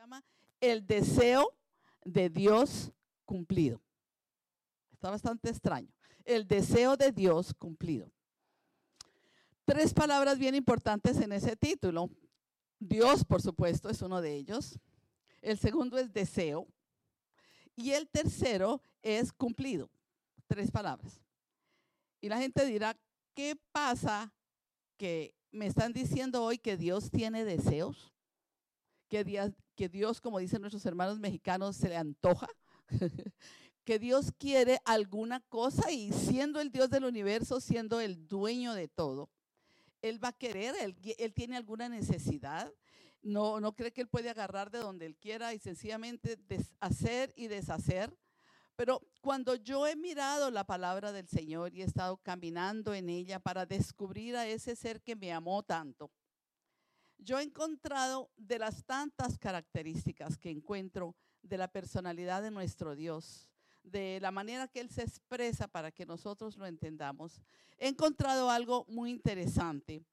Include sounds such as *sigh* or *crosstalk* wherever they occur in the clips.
llama el deseo de Dios cumplido. Está bastante extraño. El deseo de Dios cumplido. Tres palabras bien importantes en ese título. Dios, por supuesto, es uno de ellos. El segundo es deseo. Y el tercero es cumplido. Tres palabras. Y la gente dirá, ¿qué pasa que me están diciendo hoy que Dios tiene deseos? Que que Dios, como dicen nuestros hermanos mexicanos, se le antoja. *laughs* que Dios quiere alguna cosa y siendo el Dios del universo, siendo el dueño de todo, Él va a querer, Él, tiene alguna necesidad, no, no cree que Él puede agarrar de donde Él quiera y sencillamente hacer y deshacer. Pero cuando yo he mirado la palabra del Señor y he estado caminando en ella para descubrir a ese ser que me amó tanto, yo he encontrado de las tantas características que encuentro de la personalidad de nuestro Dios, de la manera que Él se expresa para que nosotros lo entendamos, he encontrado algo muy interesante.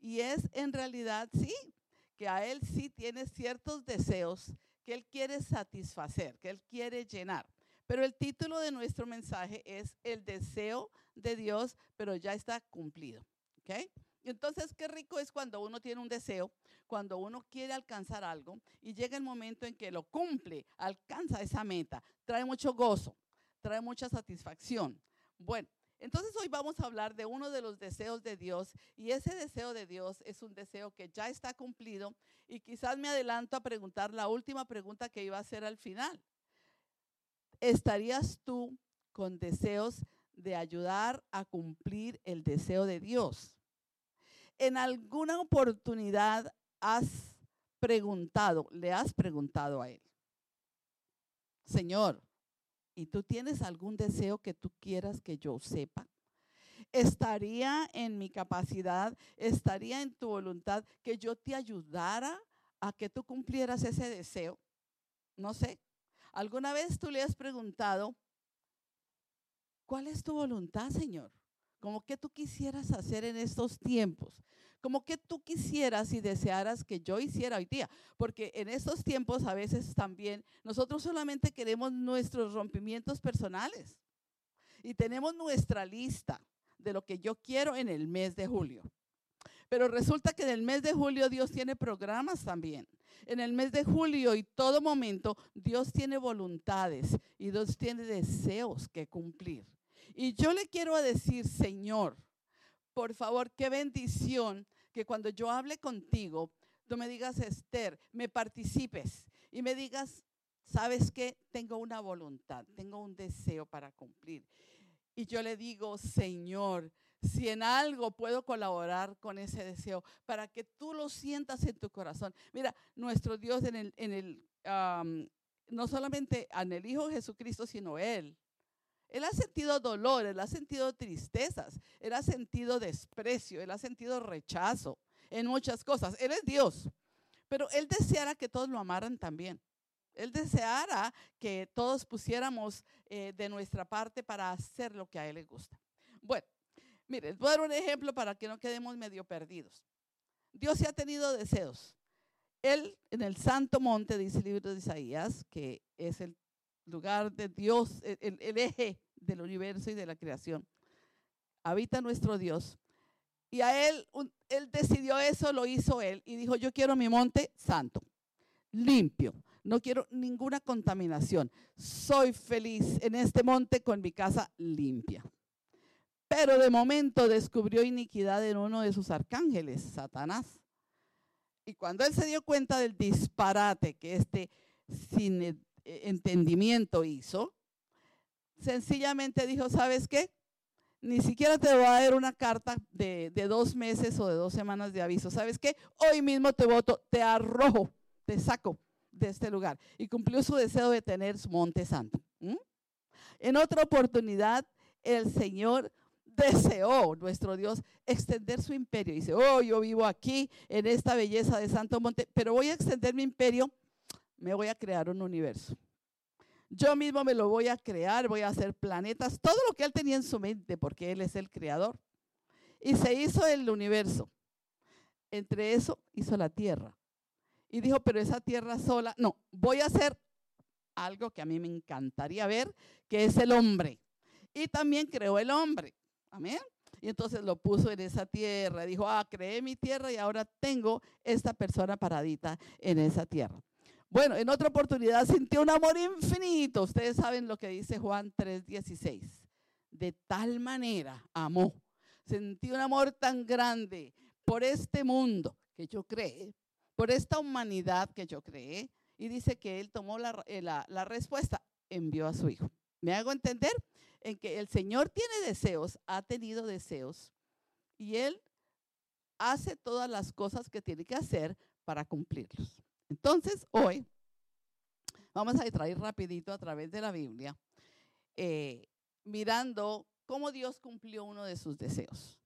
Y es en realidad, sí, que a Él sí tiene ciertos deseos que Él quiere satisfacer, que Él quiere llenar. Pero el título de nuestro mensaje es El deseo de Dios, pero ya está cumplido. ¿Ok? Entonces, qué rico es cuando uno tiene un deseo, cuando uno quiere alcanzar algo y llega el momento en que lo cumple, alcanza esa meta, trae mucho gozo, trae mucha satisfacción. Bueno, entonces hoy vamos a hablar de uno de los deseos de Dios y ese deseo de Dios es un deseo que ya está cumplido y quizás me adelanto a preguntar la última pregunta que iba a hacer al final. ¿Estarías tú con deseos de ayudar a cumplir el deseo de Dios? En alguna oportunidad has preguntado, le has preguntado a Él, Señor, ¿y tú tienes algún deseo que tú quieras que yo sepa? ¿Estaría en mi capacidad, estaría en tu voluntad que yo te ayudara a que tú cumplieras ese deseo? No sé. ¿Alguna vez tú le has preguntado, ¿cuál es tu voluntad, Señor? Como que tú quisieras hacer en estos tiempos, como que tú quisieras y desearas que yo hiciera hoy día, porque en estos tiempos a veces también nosotros solamente queremos nuestros rompimientos personales y tenemos nuestra lista de lo que yo quiero en el mes de julio. Pero resulta que en el mes de julio Dios tiene programas también. En el mes de julio y todo momento Dios tiene voluntades y Dios tiene deseos que cumplir. Y yo le quiero decir, Señor, por favor, qué bendición que cuando yo hable contigo, tú me digas, Esther, me participes y me digas, ¿sabes qué? Tengo una voluntad, tengo un deseo para cumplir. Y yo le digo, Señor, si en algo puedo colaborar con ese deseo, para que tú lo sientas en tu corazón. Mira, nuestro Dios en el, no solamente en el Hijo Jesucristo, sino Él él ha sentido dolor, él ha sentido tristezas, él ha sentido desprecio, él ha sentido rechazo en muchas cosas. Él es Dios, pero él deseara que todos lo amaran también. Él deseara que todos pusiéramos eh, de nuestra parte para hacer lo que a él le gusta. Bueno, miren, voy a dar un ejemplo para que no quedemos medio perdidos. Dios sí ha tenido deseos. Él en el santo monte, dice el libro de Isaías, que es el lugar de Dios, el, eje del universo y de la creación. Habita nuestro Dios. Y a él, él decidió eso, lo hizo él y dijo, yo quiero mi monte santo, limpio, no quiero ninguna contaminación. Soy feliz en este monte con mi casa limpia. Pero de momento descubrió iniquidad en uno de sus arcángeles, Satanás. Y cuando él se dio cuenta del disparate que este sin entendimiento hizo, sencillamente dijo, ¿sabes qué? Ni siquiera te voy a dar una carta de, dos meses o de dos semanas de aviso. ¿Sabes qué? Hoy mismo te voto, te arrojo, te saco de este lugar. Y cumplió su deseo de tener su monte santo. En otra oportunidad, el Señor deseó, nuestro Dios, extender su imperio. Dice, oh, yo vivo aquí en esta belleza de Santo Monte, pero voy a extender mi imperio me voy a crear un universo. Yo mismo me lo voy a crear, voy a hacer planetas, todo lo que él tenía en su mente, porque él es el creador. Y se hizo el universo. Entre eso hizo la tierra. y dijo, pero esa tierra sola, no, voy a hacer algo que a mí me encantaría ver, que es el hombre. Y también creó el hombre. Amén. Y entonces lo puso en esa tierra. Dijo, ah, creé mi tierra y ahora tengo esta persona paradita en esa tierra. Bueno, en otra oportunidad sintió un amor infinito. Ustedes saben lo que dice Juan 3:16. De tal manera amó. Sentí un amor tan grande por este mundo que yo creé, por esta humanidad que yo creé. Y dice que él tomó eh, la, la respuesta, envió a su hijo. ¿Me hago entender? En que el Señor tiene deseos, ha tenido deseos, y Él hace todas las cosas que tiene que hacer para cumplirlos. Entonces, hoy vamos a traer rapidito a través de la Biblia, eh, mirando cómo Dios cumplió uno de sus deseos.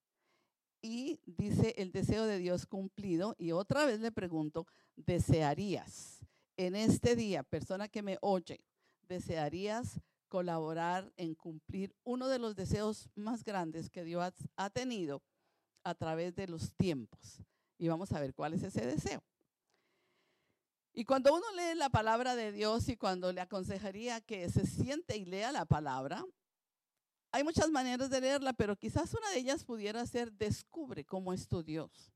Y dice el deseo de Dios cumplido, y otra vez le pregunto, ¿desearías en este día, persona que me oye, desearías colaborar en cumplir uno de los deseos más grandes que Dios ha tenido a través de los tiempos. Y vamos a ver cuál es ese deseo. Y cuando uno lee la palabra de Dios y cuando le aconsejaría que se siente y lea la palabra, hay muchas maneras de leerla, pero quizás una de ellas pudiera ser descubre cómo es tu Dios.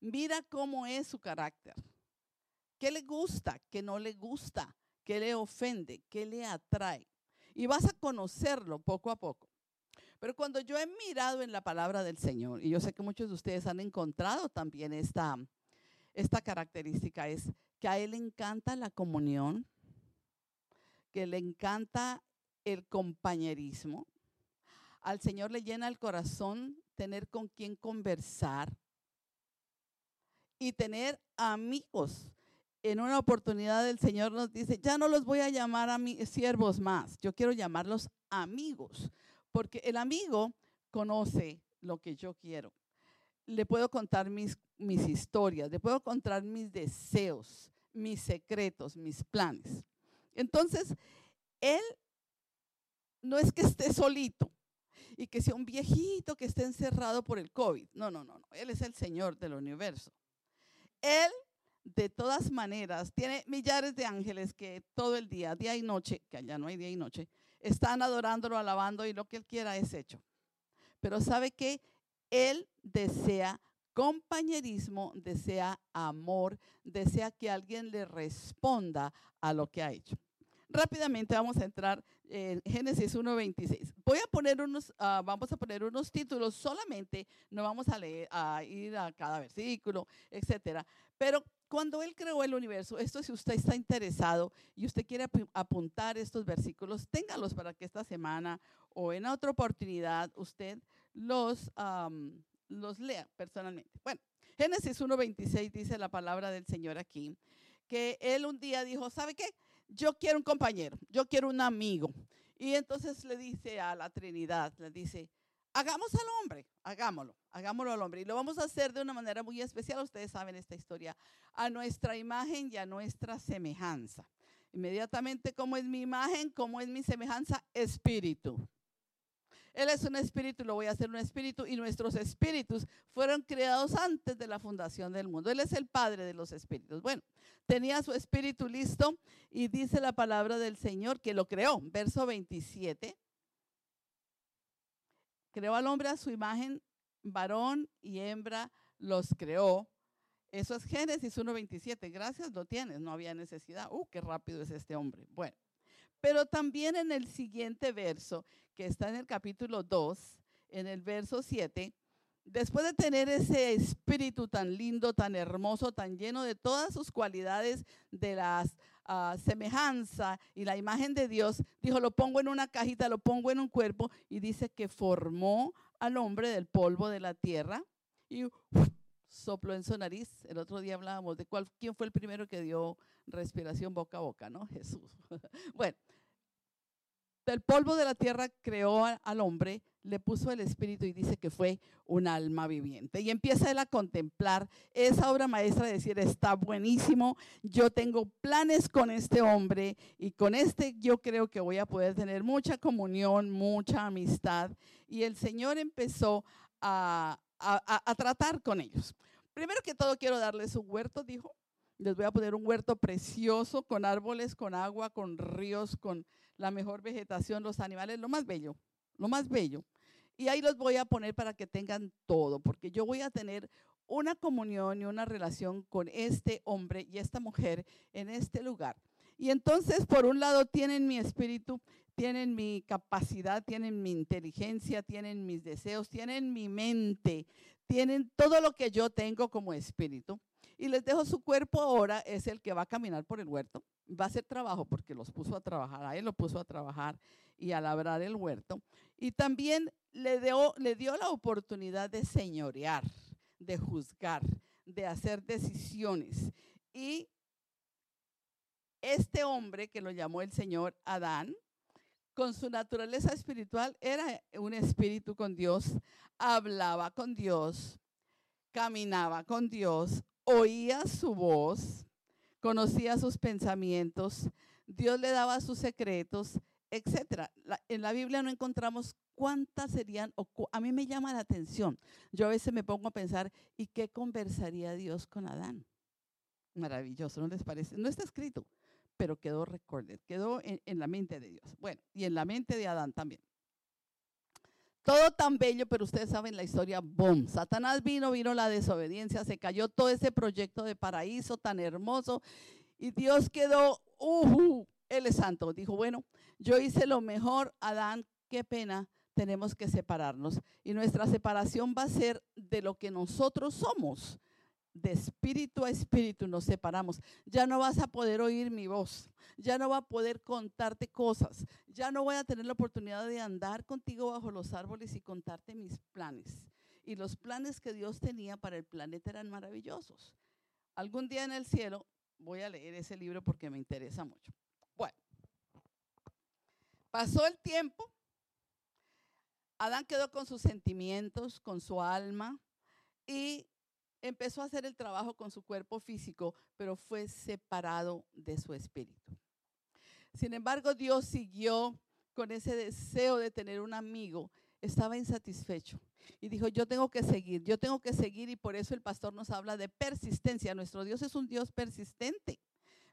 Mira cómo es su carácter. ¿Qué le gusta? ¿Qué no le gusta? ¿Qué le ofende? ¿Qué le atrae? y vas a conocerlo poco a poco. Pero cuando yo he mirado en la palabra del Señor, y yo sé que muchos de ustedes han encontrado también esta, esta característica, es que a Él le encanta la comunión, que le encanta el compañerismo. Al Señor le llena el corazón tener con quien conversar y tener amigos en una oportunidad el Señor nos dice, ya no los voy a llamar a mis siervos más, yo quiero llamarlos amigos, porque el amigo conoce lo que yo quiero. Le puedo contar mis, mis historias, le puedo contar mis deseos, mis secretos, mis planes. Entonces, Él no es que esté solito y que sea un viejito que esté encerrado por el COVID. No, no, no, no. Él es el Señor del universo. Él de todas maneras, tiene millares de ángeles que todo el día, día y noche, que allá no hay día y noche, están adorándolo, alabando y lo que él quiera es hecho. Pero sabe que él desea compañerismo, desea amor, desea que alguien le responda a lo que ha hecho. Rápidamente vamos a entrar en Génesis 1.26. Voy ah, vamos a poner unos títulos solamente, no vamos a leer, a ir a cada versículo, etcétera. Pero cuando Él creó el universo, esto si usted está interesado y usted quiere apuntar estos versículos, téngalos para que esta semana o en otra oportunidad usted los, los lea personalmente. Bueno, Génesis 1.26 dice la palabra del Señor aquí, que Él un día dijo, ¿sabe qué? Yo quiero un compañero, yo quiero un amigo. Y entonces le dice a la Trinidad, le dice, hagamos al hombre, hagámoslo, hagámoslo al hombre. Y lo vamos a hacer de una manera muy especial, ustedes saben esta historia, a nuestra imagen y a nuestra semejanza. Inmediatamente, ¿cómo es mi imagen? ¿Cómo es mi semejanza? Espíritu. Él es un espíritu, lo voy a hacer un espíritu y nuestros espíritus fueron creados antes de la fundación del mundo. Él es el padre de los espíritus. Bueno, tenía su espíritu listo y dice la palabra del Señor que lo creó. Verso 27 creó al hombre a su imagen, varón y hembra los creó. Eso es Génesis 1.27. Gracias, lo tienes, no había necesidad. Uh, qué rápido es este hombre. Bueno, pero también en el siguiente verso, que está en el capítulo 2, en el verso 7, después de tener ese espíritu tan lindo, tan hermoso, tan lleno de todas sus cualidades de las semejanza y la imagen de Dios, dijo, lo pongo en una cajita, lo pongo en un cuerpo y dice que formó al hombre del polvo de la tierra y sopló en su nariz. El otro día hablábamos de cuál, quién fue el primero que dio respiración boca a boca, ¿no? *laughs* Jesús. bueno, del polvo de la tierra creó al hombre, le puso el espíritu y dice que fue un alma viviente. Y empieza él a contemplar esa obra maestra, de decir, está buenísimo, yo tengo planes con este hombre y con este yo creo que voy a poder tener mucha comunión, mucha amistad. Y el Señor empezó a, a tratar con ellos. Primero que todo quiero darles un huerto, dijo, Les voy a poner un huerto precioso con árboles, con agua, con ríos, con la mejor vegetación, los animales, lo más bello, lo más bello. Y ahí los voy a poner para que tengan todo, porque yo voy a tener una comunión y una relación con este hombre y esta mujer en este lugar. Y entonces, por un lado, tienen mi espíritu, tienen mi capacidad, tienen mi inteligencia, tienen mis deseos, tienen mi mente, tienen todo lo que yo tengo como espíritu y les dejo su cuerpo ahora, es el que va a caminar por el huerto. Va a hacer trabajo porque los puso a trabajar, a él lo puso a trabajar y a labrar el huerto. Y también le dio, le dio la oportunidad de señorear, de juzgar, de hacer decisiones. Y este hombre que lo llamó el Señor Adán, con su naturaleza espiritual, era un espíritu con Dios, hablaba con Dios, caminaba con Dios, oía su voz, conocía sus pensamientos, Dios le daba sus secretos, etc. en la Biblia no encontramos cuántas serían, o a mí me llama la atención. Yo a veces me pongo a pensar, ¿y qué conversaría Dios con Adán? Maravilloso, ¿no les parece? No está escrito, pero quedó recorded, quedó en la mente de Dios. Bueno, y en la mente de Adán también. Todo tan bello, pero ustedes saben la historia, ¡boom! Satanás vino, vino la desobediencia, se cayó todo ese proyecto de paraíso tan hermoso y Dios quedó, ¡uh! Él es santo. Dijo, bueno, yo hice lo mejor, Adán, qué pena, tenemos que separarnos. Y nuestra separación va a ser de lo que nosotros somos de espíritu a espíritu nos separamos. Ya no vas a poder oír mi voz, ya no va a poder contarte cosas, ya no voy a tener la oportunidad de andar contigo bajo los árboles y contarte mis planes. Y los planes que Dios tenía para el planeta eran maravillosos. Algún día en el cielo voy a leer ese libro porque me interesa mucho. Bueno, pasó el tiempo. Adán quedó con sus sentimientos, con su alma, y empezó a hacer el trabajo con su cuerpo físico, pero fue separado de su espíritu. Sin embargo, Dios siguió con ese deseo de tener un amigo. Estaba insatisfecho y dijo, yo tengo que seguir, yo tengo que seguir y por eso el pastor nos habla de persistencia. Nuestro Dios es un Dios persistente.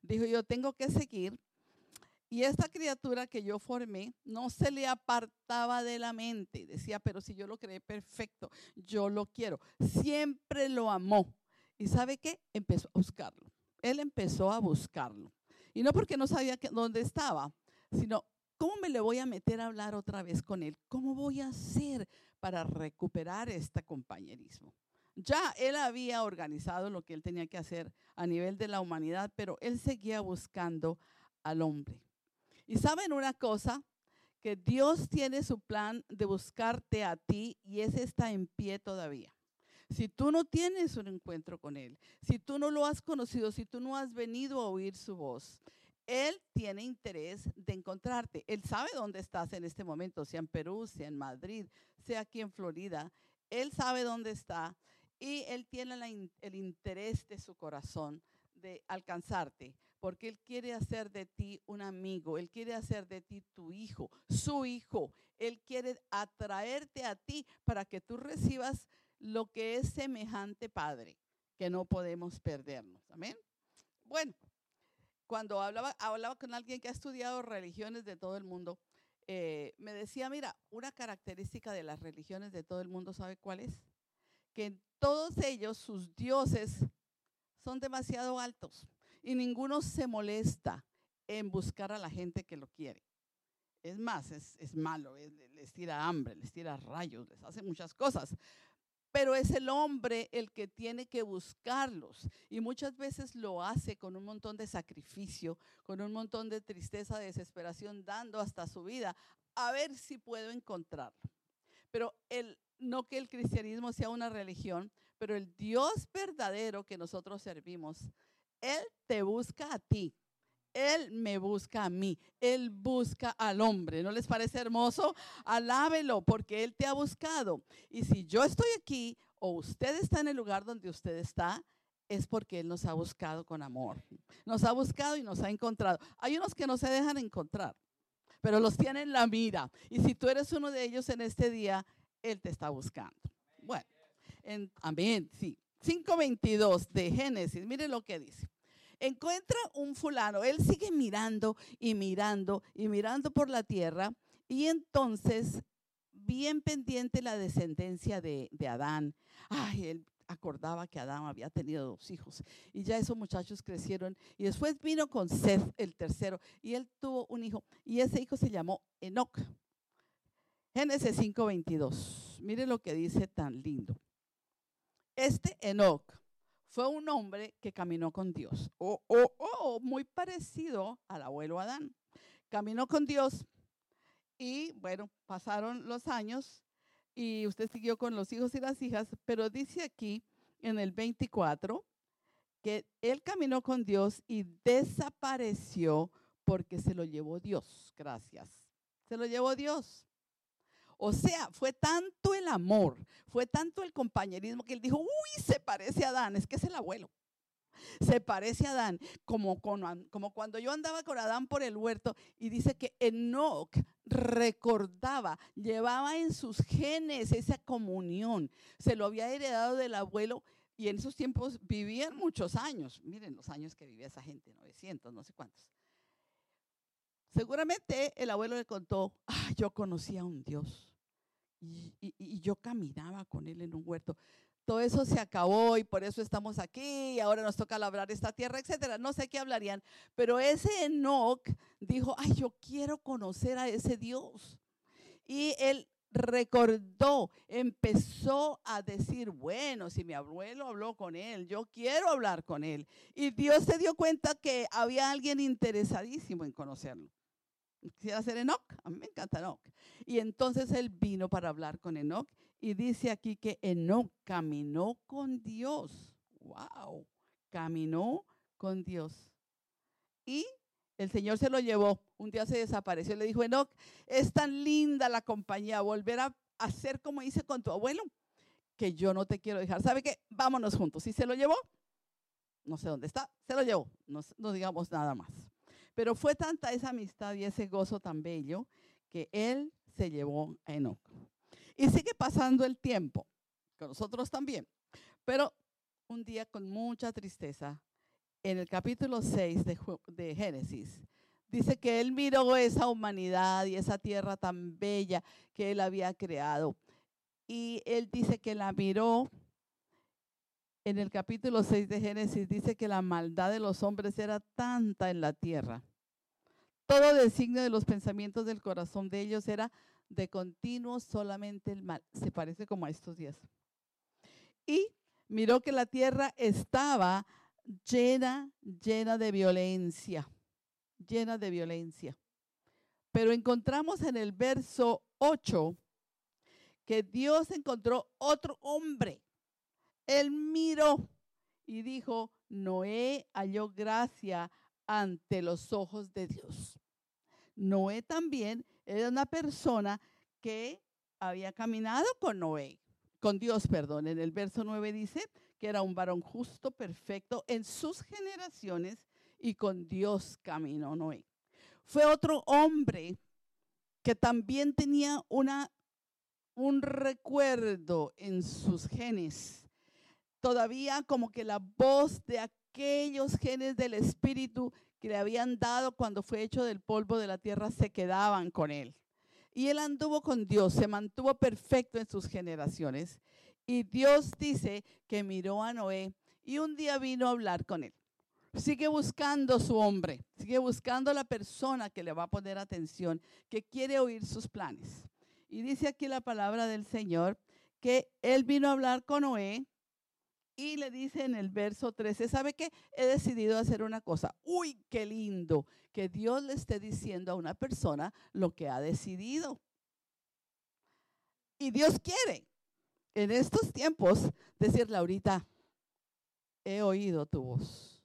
Dijo, yo tengo que seguir y esta criatura que yo formé no se le apartaba de la mente. Decía, pero si yo lo creé perfecto, yo lo quiero. Siempre lo amó. ¿Y sabe qué? Empezó a buscarlo. Él empezó a buscarlo. Y no porque no sabía dónde estaba, sino ¿cómo me le voy a meter a hablar otra vez con él? ¿Cómo voy a hacer para recuperar este compañerismo? Ya él había organizado lo que él tenía que hacer a nivel de la humanidad, pero él seguía buscando al hombre. Y saben una cosa, que Dios tiene su plan de buscarte a ti y ese está en pie todavía. Si tú no tienes un encuentro con Él, si tú no lo has conocido, si tú no has venido a oír su voz, Él tiene interés de encontrarte. Él sabe dónde estás en este momento, sea en Perú, sea en Madrid, sea aquí en Florida. Él sabe dónde está y Él tiene el interés de su corazón de alcanzarte porque Él quiere hacer de ti un amigo, Él quiere hacer de ti tu hijo, su hijo. Él quiere atraerte a ti para que tú recibas lo que es semejante Padre, que no podemos perdernos. Amén. Bueno, cuando hablaba, con alguien que ha estudiado religiones de todo el mundo, eh, me decía, mira, una característica de las religiones de todo el mundo, ¿sabe cuál es? Que todos ellos, sus dioses, son demasiado altos y ninguno se molesta en buscar a la gente que lo quiere. Es más, es, malo, les tira hambre, les tira rayos, les hace muchas cosas. Pero es el hombre el que tiene que buscarlos y muchas veces lo hace con un montón de sacrificio, con un montón de tristeza, desesperación, dando hasta su vida a ver si puedo encontrarlo. Pero el, no que el cristianismo sea una religión, pero el Dios verdadero que nosotros servimos él te busca a ti. Él me busca a mí. Él busca al hombre. ¿No les parece hermoso? Alábelo porque Él te ha buscado. Y si yo estoy aquí o usted está en el lugar donde usted está, es porque Él nos ha buscado con amor. Nos ha buscado y nos ha encontrado. Hay unos que no se dejan encontrar, pero los tiene en la mira. Y si tú eres uno de ellos en este día, Él te está buscando. Bueno, amén, sí. 5.22 de Génesis, mire lo que dice. encuentra un fulano, él sigue mirando y mirando y mirando por la tierra y entonces bien pendiente la descendencia de, Adán. Ay, él acordaba que Adán había tenido dos hijos y ya esos muchachos crecieron y después vino con Seth, el tercero, y él tuvo un hijo y ese hijo se llamó Enoch. Génesis 5:22. Mire lo que dice tan lindo. Este Enoch fue un hombre que caminó con Dios. Oh, oh, oh, muy parecido al abuelo Adán. Caminó con Dios y bueno, pasaron los años y usted siguió con los hijos y las hijas, pero dice aquí en el 24 que él caminó con Dios y desapareció porque se lo llevó Dios. Gracias. Se lo llevó Dios. O sea, fue tanto el amor, fue tanto el compañerismo que él dijo, uy, se parece a Adán, es que es el abuelo. Se parece a Adán, como, como cuando yo andaba con Adán por el huerto y dice que Enoch recordaba, llevaba en sus genes esa comunión, se lo había heredado del abuelo y en esos tiempos vivían muchos años. Miren los años que vivía esa gente, 900, no sé cuántos. Seguramente el abuelo le contó, ah, yo conocía a un Dios y, yo caminaba con él en un huerto. Todo eso se acabó y por eso estamos aquí y ahora nos toca labrar esta tierra, etcétera. No sé qué hablarían, pero ese Enoch dijo, ay, yo quiero conocer a ese Dios. Y él recordó, empezó a decir, bueno, si mi abuelo habló con él, yo quiero hablar con él. Y Dios se dio cuenta que había alguien interesadísimo en conocerlo. Quisiera ser Enoch, a mí me encanta Enoch. Y entonces él vino para hablar con Enoch y dice aquí que Enoch caminó con Dios. ¡Wow! Caminó con Dios. Y el Señor se lo llevó. Un día se desapareció. Le dijo, Enoch, es tan linda la compañía, volver a hacer como hice con tu abuelo, que yo no te quiero dejar. ¿Sabe qué? Vámonos juntos. ¿Y se lo llevó? No sé dónde está. Se lo llevó. No, no digamos nada más. Pero fue tanta esa amistad y ese gozo tan bello que él se llevó a Enoch. Y sigue pasando el tiempo, con nosotros también. Pero un día con mucha tristeza, en el capítulo 6 de, de Génesis, dice que él miró esa humanidad y esa tierra tan bella que él había creado. Y él dice que la miró en el capítulo 6 de Génesis dice que la maldad de los hombres era tanta en la tierra. Todo designio de los pensamientos del corazón de ellos era de continuo solamente el mal. Se parece como a estos días. Y miró que la tierra estaba llena, llena de violencia, llena de violencia. Pero encontramos en el verso 8 que Dios encontró otro hombre él miró y dijo, Noé halló gracia ante los ojos de Dios. Noé también era una persona que había caminado con Noé, con Dios, perdón. En el verso 9 dice que era un varón justo, perfecto en sus generaciones y con Dios caminó Noé. Fue otro hombre que también tenía una, un recuerdo en sus genes todavía como que la voz de aquellos genes del Espíritu que le habían dado cuando fue hecho del polvo de la tierra se quedaban con él. Y él anduvo con Dios, se mantuvo perfecto en sus generaciones. Y Dios dice que miró a Noé y un día vino a hablar con él. Sigue buscando su hombre, sigue buscando la persona que le va a poner atención, que quiere oír sus planes. Y dice aquí la palabra del Señor que él vino a hablar con Noé y le dice en el verso 13, ¿sabe qué? He decidido hacer una cosa. Uy, qué lindo que Dios le esté diciendo a una persona lo que ha decidido. Y Dios quiere en estos tiempos decirle ahorita, he oído tu voz.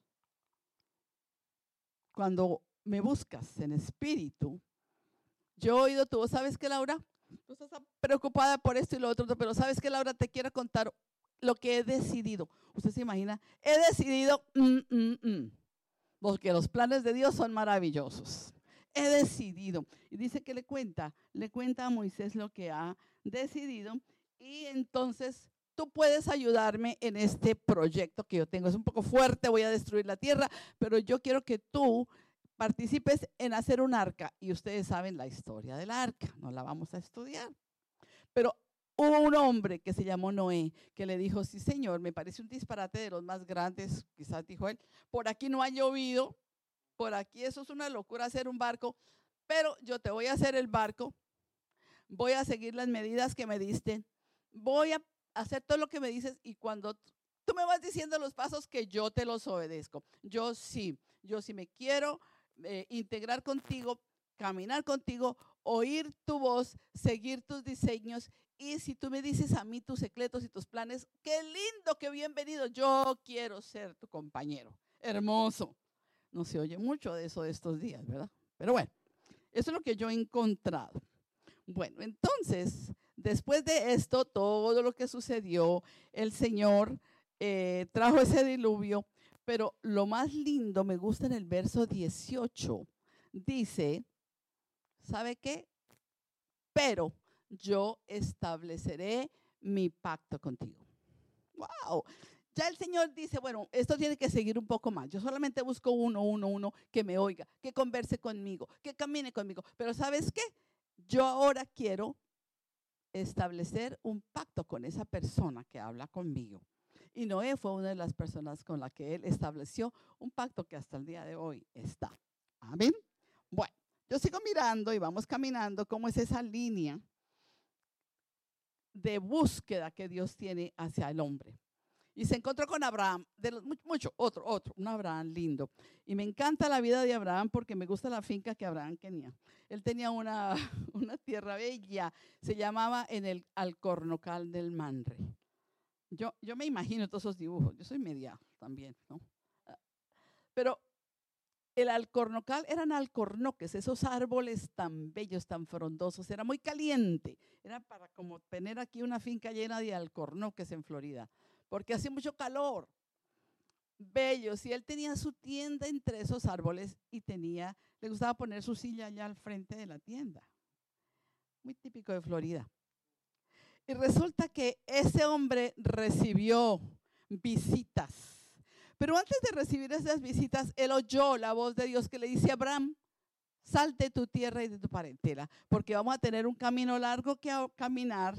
Cuando me buscas en espíritu, yo he oído tu voz. ¿Sabes qué, Laura? Tú estás preocupada por esto y lo otro, pero ¿sabes qué, Laura? Te quiero contar lo que he decidido. Usted se imagina, he decidido, mm, mm, mm, porque los planes de Dios son maravillosos. He decidido. Y dice que le cuenta, le cuenta a Moisés lo que ha decidido. Y entonces tú puedes ayudarme en este proyecto que yo tengo. Es un poco fuerte, voy a destruir la tierra, pero yo quiero que tú participes en hacer un arca. Y ustedes saben la historia del arca, no la vamos a estudiar. Pero hubo un hombre que se llamó Noé, que le dijo, sí señor, me parece un disparate de los más grandes, quizás dijo él, por aquí no ha llovido, por aquí eso es una locura hacer un barco, pero yo te voy a hacer el barco, voy a seguir las medidas que me diste, voy a hacer todo lo que me dices y cuando tú me vas diciendo los pasos que yo te los obedezco. Yo sí, yo sí me quiero eh, integrar contigo, caminar contigo, oír tu voz, seguir tus diseños. Y si tú me dices a mí tus secretos y tus planes, qué lindo, qué bienvenido. Yo quiero ser tu compañero. Hermoso. No se oye mucho de eso de estos días, ¿verdad? Pero bueno, eso es lo que yo he encontrado. Bueno, entonces, después de esto, todo lo que sucedió, el Señor eh, trajo ese diluvio, pero lo más lindo me gusta en el verso 18. Dice, ¿sabe qué? Pero yo estableceré mi pacto contigo. ¡Wow! Ya el Señor dice, bueno, esto tiene que seguir un poco más. Yo solamente busco uno, uno, uno que me oiga, que converse conmigo, que camine conmigo. Pero ¿sabes qué? Yo ahora quiero establecer un pacto con esa persona que habla conmigo. Y Noé fue una de las personas con la que él estableció un pacto que hasta el día de hoy está. Amén. Bueno, yo sigo mirando y vamos caminando cómo es esa línea de búsqueda que Dios tiene hacia el hombre. Y se encontró con Abraham, de mucho, otro, otro, un Abraham lindo. Y me encanta la vida de Abraham porque me gusta la finca que Abraham tenía. Él tenía una, *laughs* una tierra bella, se llamaba en el Alcornocal del Manre. Yo, yo me imagino todos esos dibujos, yo soy media también, ¿no? Pero el alcornocal eran alcornoques, esos árboles tan bellos, tan frondosos, era muy caliente, era para como tener aquí una finca llena de alcornoques en Florida porque hacía mucho calor. Bellos. Y él tenía su tienda entre esos árboles y tenía, le gustaba poner su silla allá al frente de la tienda. Muy típico de Florida. Y resulta que ese hombre recibió visitas. Pero antes de recibir esas visitas, él oyó la voz de Dios que le dice a Abraham, salte de tu tierra y de tu parentela, porque vamos a tener un camino largo que caminar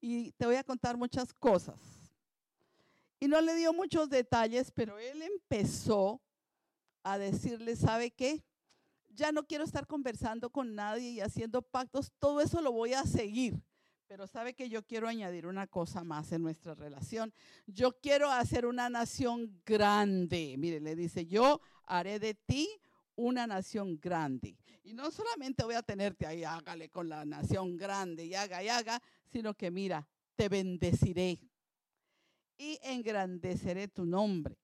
y te voy a contar muchas cosas. Y no le dio muchos detalles, pero él empezó a decirle, ¿sabe qué? Ya no quiero estar conversando con nadie y haciendo pactos, todo eso lo voy a seguir. Pero sabe que yo quiero añadir una cosa más en nuestra relación. Yo quiero hacer una nación grande. Mire, le dice, yo haré de ti una nación grande. Y no solamente voy a tenerte ahí, hágale con la nación grande y haga y haga, sino que mira, te bendeciré y engrandeceré tu nombre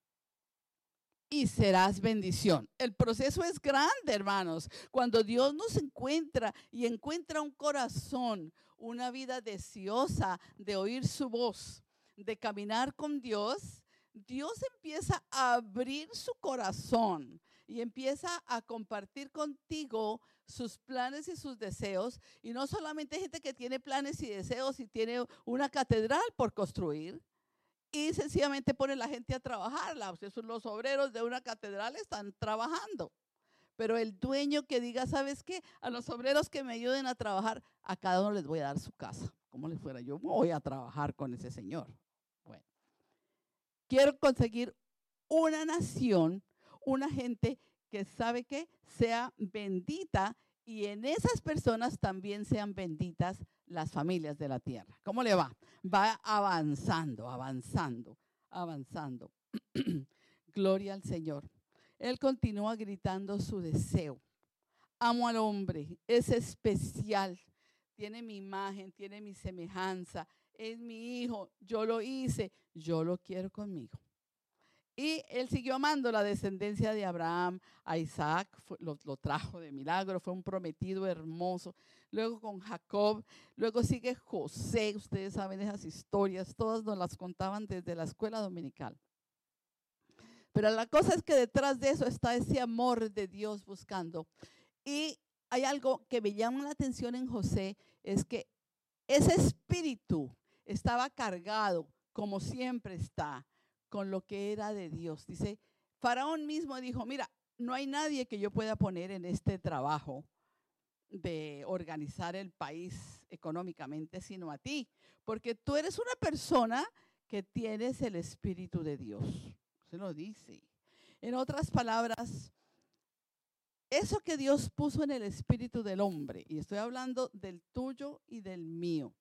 y serás bendición. El proceso es grande, hermanos. Cuando Dios nos encuentra y encuentra un corazón, una vida deseosa de oír su voz, de caminar con Dios, Dios empieza a abrir su corazón y empieza a compartir contigo sus planes y sus deseos. Y no solamente gente que tiene planes y deseos y tiene una catedral por construir, y sencillamente pone la gente a trabajar. Los obreros de una catedral están trabajando. Pero el dueño que diga, ¿sabes qué? A los obreros que me ayuden a trabajar, a cada uno les voy a dar su casa. Como les fuera, yo voy a trabajar con ese señor. Bueno, quiero conseguir una nación, una gente que sabe que sea bendita y en esas personas también sean benditas las familias de la tierra. ¿Cómo le va? Va avanzando, avanzando, avanzando. *clears throat* Gloria al Señor. Él continúa gritando su deseo. Amo al hombre, es especial, tiene mi imagen, tiene mi semejanza, es mi hijo, yo lo hice, yo lo quiero conmigo. Y él siguió amando la descendencia de Abraham, a Isaac, lo, trajo de milagro, fue un prometido hermoso. Luego con Jacob, luego sigue José, ustedes saben esas historias, todas nos las contaban desde la escuela dominical. Pero la cosa es que detrás de eso está ese amor de Dios buscando. Y hay algo que me llama la atención en José, es que ese espíritu estaba cargado como siempre está, con lo que era de Dios. Dice, Faraón mismo dijo, mira, no hay nadie que yo pueda poner en este trabajo de organizar el país económicamente, sino a ti, porque tú eres una persona que tienes el Espíritu de Dios. Se lo dice. En otras palabras, eso que Dios puso en el espíritu del hombre, y estoy hablando del tuyo y del mío,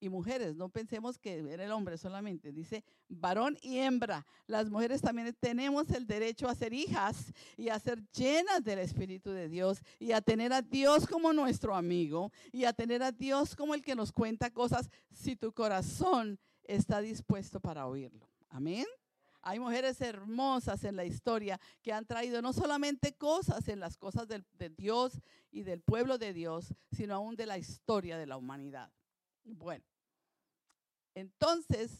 y mujeres, no pensemos que era el hombre solamente, dice varón y hembra. Las mujeres también tenemos el derecho a ser hijas y a ser llenas del Espíritu de Dios y a tener a Dios como nuestro amigo y a tener a Dios como el que nos cuenta cosas si tu corazón está dispuesto para oírlo. Amén. Hay mujeres hermosas en la historia que han traído no solamente cosas en las cosas de Dios y del pueblo de Dios, sino aún de la historia de la humanidad. Bueno, entonces,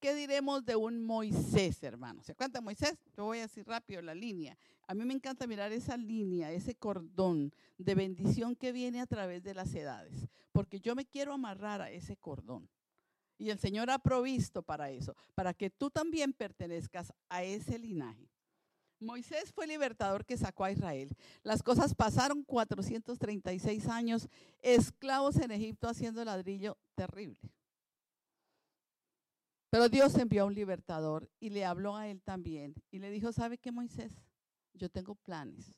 ¿qué diremos de un Moisés, hermano? ¿Se cuenta Moisés? Yo voy a decir rápido la línea. A mí me encanta mirar esa línea, ese cordón de bendición que viene a través de las edades, porque yo me quiero amarrar a ese cordón. Y el Señor ha provisto para eso, para que tú también pertenezcas a ese linaje. Moisés fue el libertador que sacó a Israel. Las cosas pasaron 436 años esclavos en Egipto haciendo ladrillo terrible. Pero Dios envió a un libertador y le habló a él también y le dijo, ¿sabe qué Moisés? Yo tengo planes.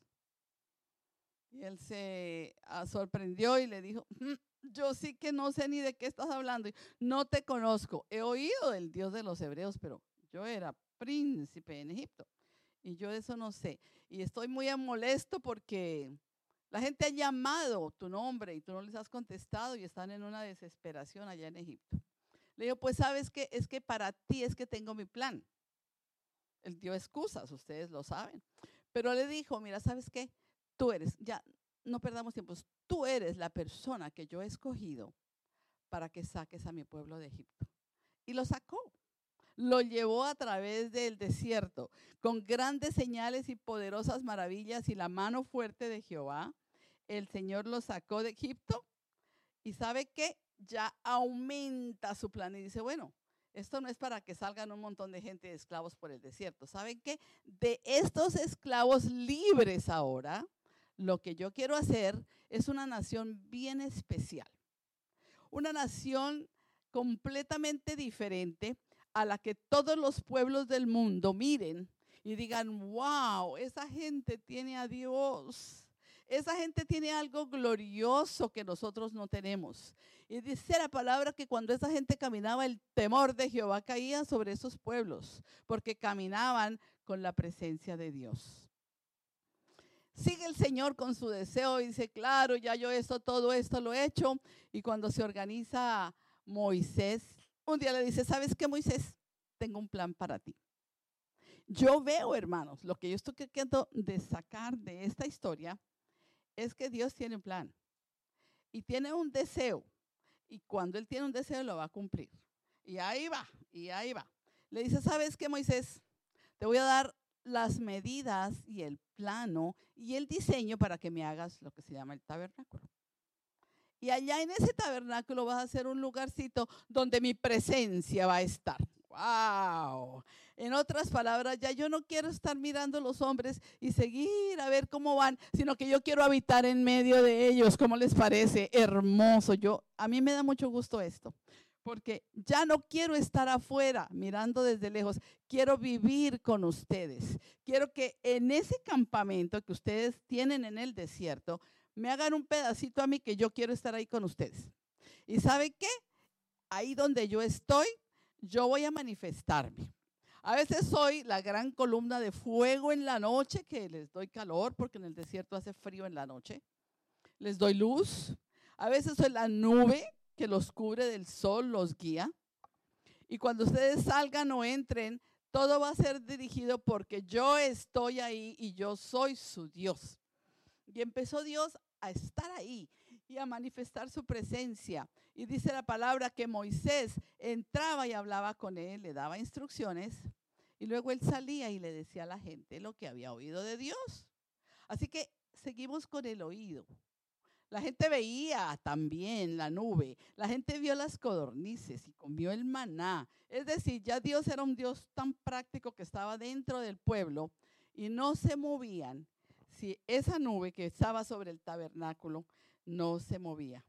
Y él se ah, sorprendió y le dijo, mm, yo sí que no sé ni de qué estás hablando. No te conozco. He oído del Dios de los hebreos, pero yo era príncipe en Egipto. Y yo eso no sé. Y estoy muy molesto porque la gente ha llamado tu nombre y tú no les has contestado y están en una desesperación allá en Egipto. Le digo, pues sabes que es que para ti es que tengo mi plan. Él dio excusas, ustedes lo saben. Pero le dijo, mira, ¿sabes qué? Tú eres, ya no perdamos tiempo, tú eres la persona que yo he escogido para que saques a mi pueblo de Egipto. Y lo sacó. Lo llevó a través del desierto con grandes señales y poderosas maravillas y la mano fuerte de Jehová. El Señor lo sacó de Egipto. ¿Y sabe qué? ya aumenta su plan y dice, bueno, esto no es para que salgan un montón de gente de esclavos por el desierto. ¿Saben qué? De estos esclavos libres ahora, lo que yo quiero hacer es una nación bien especial. Una nación completamente diferente a la que todos los pueblos del mundo miren y digan, wow, esa gente tiene a Dios. Esa gente tiene algo glorioso que nosotros no tenemos. Y dice la palabra que cuando esa gente caminaba, el temor de Jehová caía sobre esos pueblos, porque caminaban con la presencia de Dios. Sigue el Señor con su deseo y dice, claro, ya yo esto, todo esto lo he hecho. Y cuando se organiza Moisés, un día le dice, ¿sabes qué, Moisés? Tengo un plan para ti. Yo veo, hermanos, lo que yo estoy queriendo sacar de esta historia es que Dios tiene un plan y tiene un deseo. Y cuando Él tiene un deseo, lo va a cumplir. Y ahí va, y ahí va. Le dice, ¿sabes qué, Moisés? Te voy a dar las medidas y el plano y el diseño para que me hagas lo que se llama el tabernáculo. Y allá en ese tabernáculo vas a hacer un lugarcito donde mi presencia va a estar. ¡Wow! En otras palabras, ya yo no quiero estar mirando a los hombres y seguir a ver cómo van, sino que yo quiero habitar en medio de ellos. ¿Cómo les parece? Hermoso. Yo, a mí me da mucho gusto esto, porque ya no quiero estar afuera mirando desde lejos. Quiero vivir con ustedes. Quiero que en ese campamento que ustedes tienen en el desierto, me hagan un pedacito a mí que yo quiero estar ahí con ustedes. ¿Y sabe qué? Ahí donde yo estoy, yo voy a manifestarme. A veces soy la gran columna de fuego en la noche, que les doy calor porque en el desierto hace frío en la noche. Les doy luz. A veces soy la nube que los cubre del sol, los guía. Y cuando ustedes salgan o entren, todo va a ser dirigido porque yo estoy ahí y yo soy su Dios. Y empezó Dios a estar ahí y a manifestar su presencia. Y dice la palabra que Moisés entraba y hablaba con él, le daba instrucciones, y luego él salía y le decía a la gente lo que había oído de Dios. Así que seguimos con el oído. La gente veía también la nube, la gente vio las codornices y comió el maná. Es decir, ya Dios era un Dios tan práctico que estaba dentro del pueblo y no se movían si esa nube que estaba sobre el tabernáculo no se movía.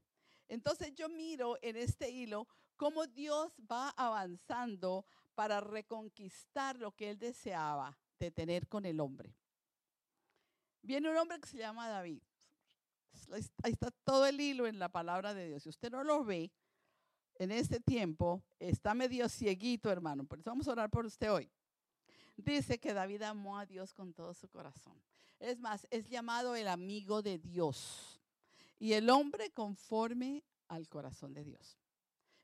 Entonces yo miro en este hilo cómo Dios va avanzando para reconquistar lo que él deseaba de tener con el hombre. Viene un hombre que se llama David. Ahí está todo el hilo en la palabra de Dios. Si usted no lo ve en este tiempo, está medio cieguito, hermano. Por eso vamos a orar por usted hoy. Dice que David amó a Dios con todo su corazón. Es más, es llamado el amigo de Dios y el hombre conforme al corazón de Dios.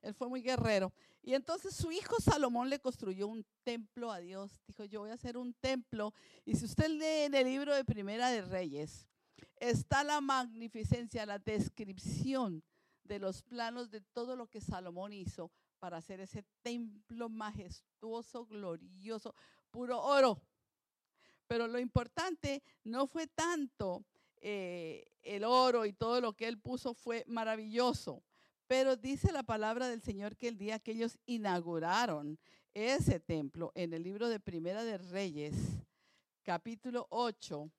Él fue muy guerrero. Y entonces su hijo Salomón le construyó un templo a Dios. Dijo, yo voy a hacer un templo. Y si usted lee en el libro de Primera de Reyes, está la magnificencia, la descripción de los planos de todo lo que Salomón hizo para hacer ese templo majestuoso, glorioso, puro oro. Pero lo importante no fue tanto eh, el oro y todo lo que él puso fue maravilloso. Pero dice la palabra del Señor que el día que ellos inauguraron ese templo en el libro de Primera de Reyes, capítulo 8,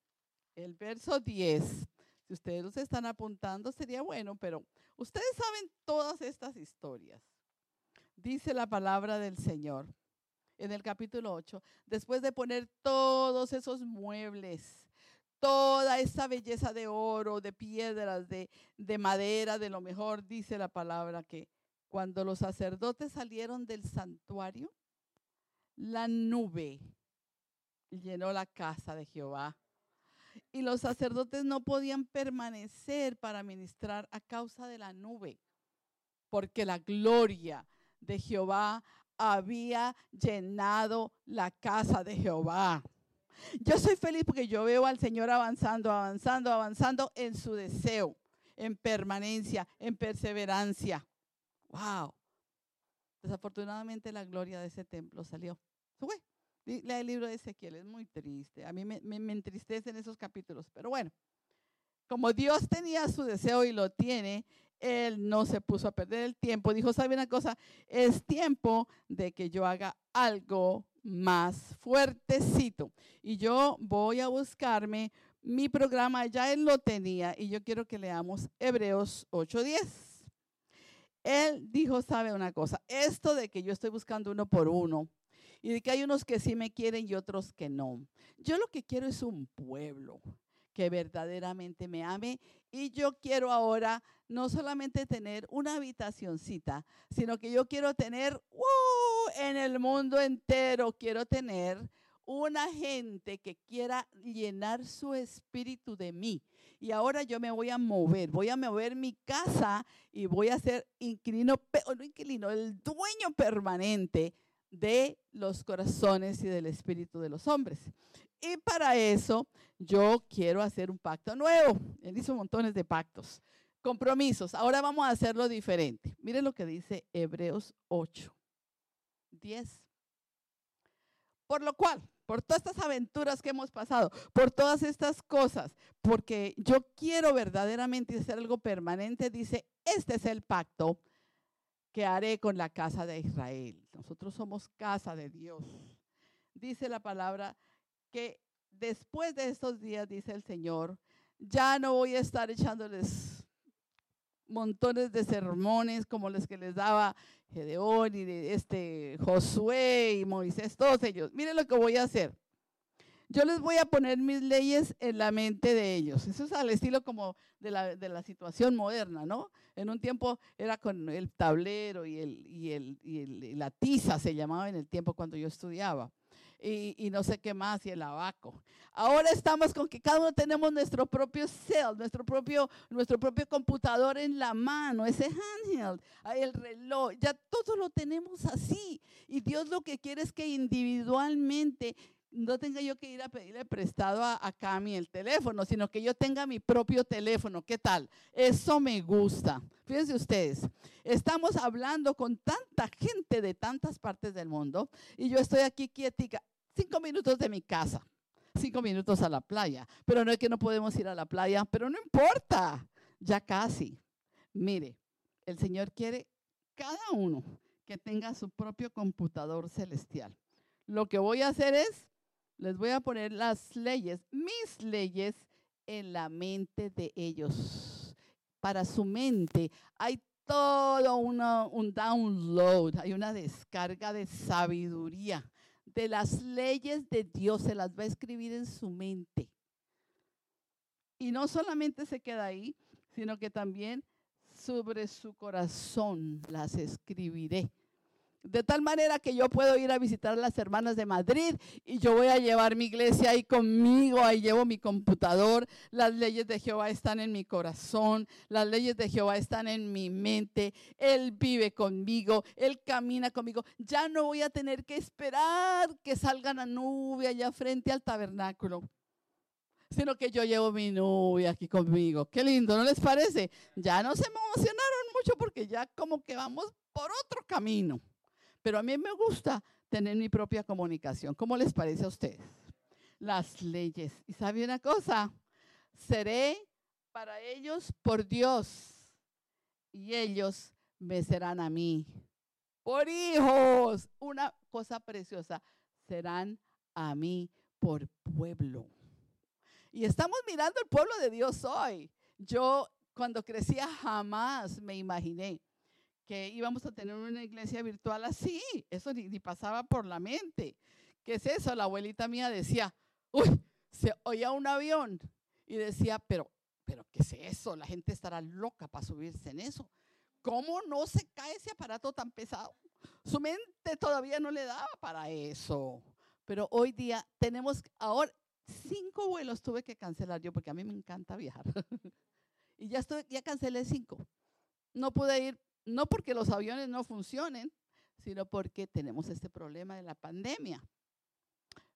el verso 10, si ustedes los están apuntando sería bueno, pero ustedes saben todas estas historias. Dice la palabra del Señor en el capítulo 8, después de poner todos esos muebles, toda esa belleza de oro, de piedras, de, de madera, de lo mejor, dice la palabra que cuando los sacerdotes salieron del santuario, la nube llenó la casa de Jehová. Y los sacerdotes no podían permanecer para ministrar a causa de la nube, porque la gloria de Jehová había llenado la casa de Jehová. Yo soy feliz porque yo veo al Señor avanzando, avanzando, avanzando en su deseo, en permanencia, en perseverancia. Wow. Desafortunadamente la gloria de ese templo salió. Fue. Lea el libro de Ezequiel, es muy triste. A mí me, me, me entristecen esos capítulos, pero bueno, como Dios tenía su deseo y lo tiene, él no se puso a perder el tiempo. Dijo, ¿sabe una cosa? Es tiempo de que yo haga algo más fuertecito. Y yo voy a buscarme mi programa, ya él lo tenía, y yo quiero que leamos Hebreos 8:10. Él dijo, sabe una cosa, esto de que yo estoy buscando uno por uno, y de que hay unos que sí me quieren y otros que no. Yo lo que quiero es un pueblo que verdaderamente me ame y yo quiero ahora no solamente tener una habitacioncita, sino que yo quiero tener en el mundo entero, quiero tener una gente que quiera llenar su espíritu de mí. Y ahora yo me voy a mover, voy a mover mi casa y voy a ser inquilino, no inquilino, el dueño permanente de los corazones y del espíritu de los hombres. Y para eso yo quiero hacer un pacto nuevo. Él hizo montones de pactos, compromisos. Ahora vamos a hacerlo diferente. Miren lo que dice Hebreos 8, 10. Por lo cual, por todas estas aventuras que hemos pasado, por todas estas cosas, porque yo quiero verdaderamente hacer algo permanente, dice, este es el pacto que haré con la casa de Israel. Nosotros somos casa de Dios. Dice la palabra que después de estos días, dice el Señor, ya no voy a estar echándoles montones de sermones como los que les daba Gedeón y de este Josué y Moisés, todos ellos. Miren lo que voy a hacer. Yo les voy a poner mis leyes en la mente de ellos. Eso es al estilo como de la, de la situación moderna, ¿no? En un tiempo era con el tablero y, el, y, el, y la tiza se llamaba en el tiempo cuando yo estudiaba. Y, y, no sé qué más, y el abaco. Ahora estamos con que cada uno tenemos nuestro propio cell, nuestro propio, nuestro propio computador en la mano, ese handheld, el reloj, ya todo lo tenemos así. Y Dios lo que quiere es que individualmente no tenga yo que ir a pedirle prestado a, a, Cami el teléfono, sino que yo tenga mi propio teléfono. ¿Qué tal? Eso me gusta. Fíjense ustedes, estamos hablando con tanta gente de tantas partes del mundo y yo estoy aquí quietica, cinco minutos de mi casa, cinco minutos a la playa, pero no es que no podemos ir a la playa, pero no importa, ya casi. Mire, el Señor quiere cada uno que tenga su propio computador celestial. Lo que voy a hacer es, les voy a poner las leyes, mis leyes, en la mente de ellos. Para su mente hay todo un download, hay una descarga de sabiduría de las leyes de Dios, se las va a escribir en su mente. Y no solamente se queda ahí, sino que también sobre su corazón las escribiré. De tal manera que yo puedo ir a visitar a las hermanas de Madrid y yo voy a llevar mi iglesia ahí conmigo, ahí llevo mi computador, las leyes de Jehová están en mi corazón, las leyes de Jehová están en mi mente, Él vive conmigo, Él camina conmigo. Ya no voy a tener que esperar que salga la nube allá frente al tabernáculo sino que yo llevo mi nube aquí conmigo. Qué lindo, ¿no les parece? Ya no se emocionaron mucho porque ya como que vamos por otro camino. Pero a mí me gusta tener mi propia comunicación. ¿Cómo les parece a ustedes? Las leyes. Y sabe una cosa, seré para ellos por Dios y ellos me serán a mí. Por hijos, una cosa preciosa, serán a mí por pueblo. Y estamos mirando el pueblo de Dios hoy. Yo cuando crecía jamás me imaginé que íbamos a tener una iglesia virtual así. Eso ni, pasaba por la mente. ¿Qué es eso? La abuelita mía decía, uy, se oía un avión y decía, pero, pero ¿qué es eso? La gente estará loca para subirse en eso. ¿Cómo no se cae ese aparato tan pesado? Su mente todavía no le daba para eso. Pero hoy día tenemos, ahora, cinco vuelos tuve que cancelar yo porque a mí me encanta viajar. *laughs* y ya, estoy, ya cancelé cinco. No pude ir no porque los aviones no funcionen, sino porque tenemos este problema de la pandemia.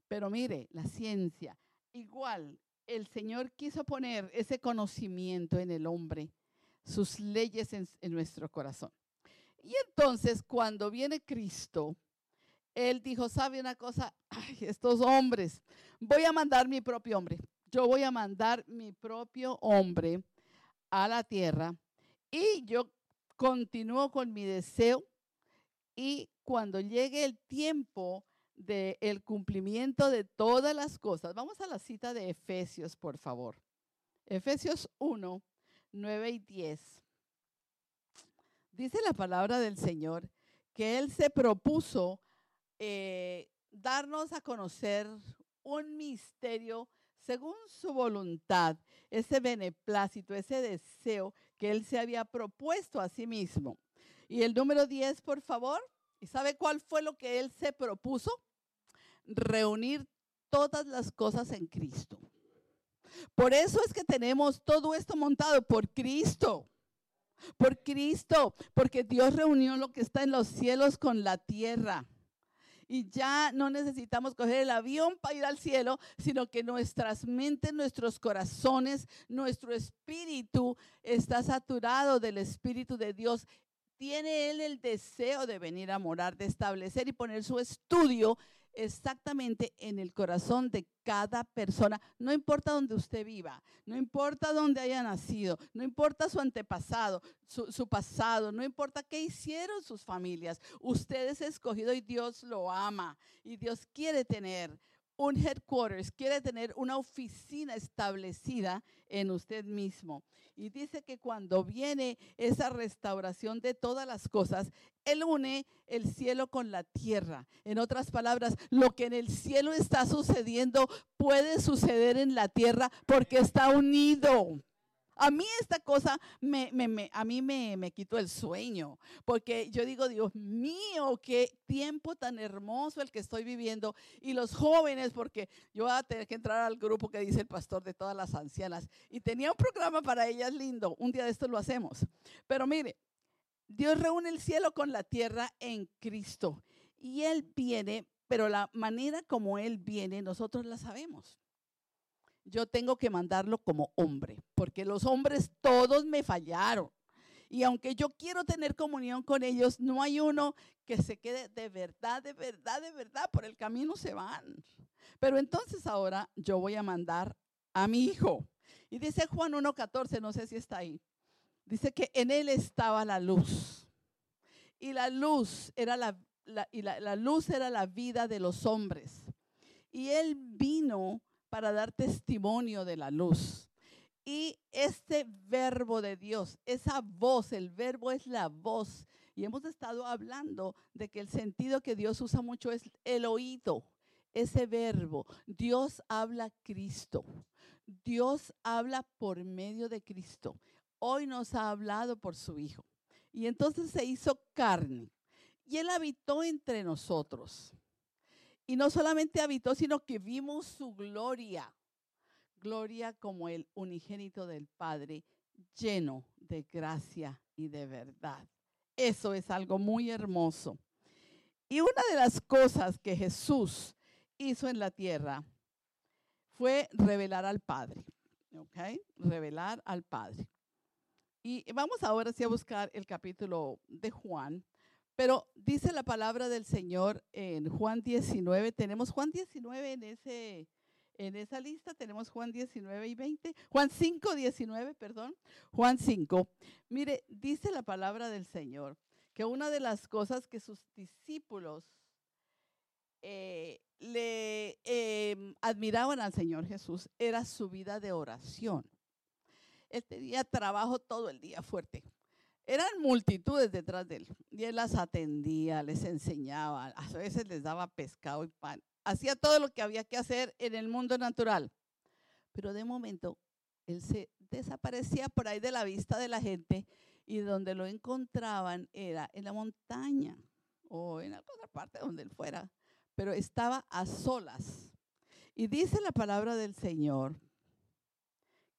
Pero mire, la ciencia, igual el Señor quiso poner ese conocimiento en el hombre, sus leyes en, nuestro corazón. Y entonces cuando viene Cristo, Él dijo, ¿sabe una cosa? estos hombres, voy a mandar mi propio hombre. Yo voy a mandar mi propio hombre a la tierra y yo continúo con mi deseo y cuando llegue el tiempo del cumplimiento de todas las cosas, vamos a la cita de Efesios, por favor. Efesios 1, 9 y 10. Dice la palabra del Señor que Él se propuso eh, darnos a conocer un misterio según su voluntad, ese beneplácito, ese deseo que él se había propuesto a sí mismo. Y el número 10, por favor. ¿Y sabe cuál fue lo que él se propuso? Reunir todas las cosas en Cristo. Por eso es que tenemos todo esto montado por Cristo. Por Cristo, porque Dios reunió lo que está en los cielos con la tierra y ya no necesitamos coger el avión para ir al cielo, sino que nuestras mentes, nuestros corazones, nuestro espíritu está saturado del Espíritu de Dios. Tiene Él el deseo de venir a morar, de establecer y poner su estudio exactamente en el corazón de cada persona, no importa dónde usted viva, no importa dónde haya nacido, no importa su antepasado, su, su, pasado, no importa qué hicieron sus familias, usted es escogido y Dios lo ama y Dios quiere tener un headquarters, quiere tener una oficina establecida en usted mismo. Y dice que cuando viene esa restauración de todas las cosas, Él une el cielo con la tierra. En otras palabras, lo que en el cielo está sucediendo puede suceder en la tierra porque está unido. A mí esta cosa me, a mí me, me quitó el sueño, porque yo digo, Dios mío, qué tiempo tan hermoso el que estoy viviendo. Y los jóvenes, porque yo voy a tener que entrar al grupo que dice el pastor de todas las ancianas. Y tenía un programa para ellas lindo. Un día de esto lo hacemos. Pero mire, Dios reúne el cielo con la tierra en Cristo. Y Él viene, pero la manera como Él viene, nosotros la sabemos yo tengo que mandarlo como hombre, porque los hombres todos me fallaron. Y aunque yo quiero tener comunión con ellos, no hay uno que se quede de verdad, de verdad, de verdad, por el camino se van. Pero entonces ahora yo voy a mandar a mi hijo. Y dice Juan 1.14, no sé si está ahí. Dice que en él estaba la luz. y la luz era la, y la luz era la vida de los hombres. Y él vino para dar testimonio de la luz. Y este verbo de Dios, esa voz, el verbo es la voz. Y hemos estado hablando de que el sentido que Dios usa mucho es el oído, ese verbo. Dios habla Cristo. Dios habla por medio de Cristo. Hoy nos ha hablado por su Hijo. Y entonces se hizo carne. Y Él habitó entre nosotros. Y no solamente habitó, sino que vimos su gloria gloria como el unigénito del Padre, lleno de gracia y de verdad. Eso es algo muy hermoso. Y una de las cosas que Jesús hizo en la tierra fue revelar al Padre. ¿Ok? Revelar al Padre. Y vamos ahora sí a buscar el capítulo de Juan. Pero dice la palabra del Señor en Juan 19. Tenemos Juan 19 en ese en esa lista tenemos Juan 19 y 20, Juan 5, 19, perdón, Juan 5. Mire, dice la palabra del Señor que una de las cosas que sus discípulos eh, le em, admiraban al Señor Jesús era su vida de oración. Él tenía trabajo todo el día fuerte. Eran multitudes detrás de él y él las atendía, les enseñaba, a veces les daba pescado y pan hacía todo lo que había que hacer en el mundo natural. Pero de momento, él se desaparecía por ahí de la vista de la gente y donde lo encontraban era en la montaña o en alguna parte donde él fuera, pero estaba a solas. Y dice la palabra del Señor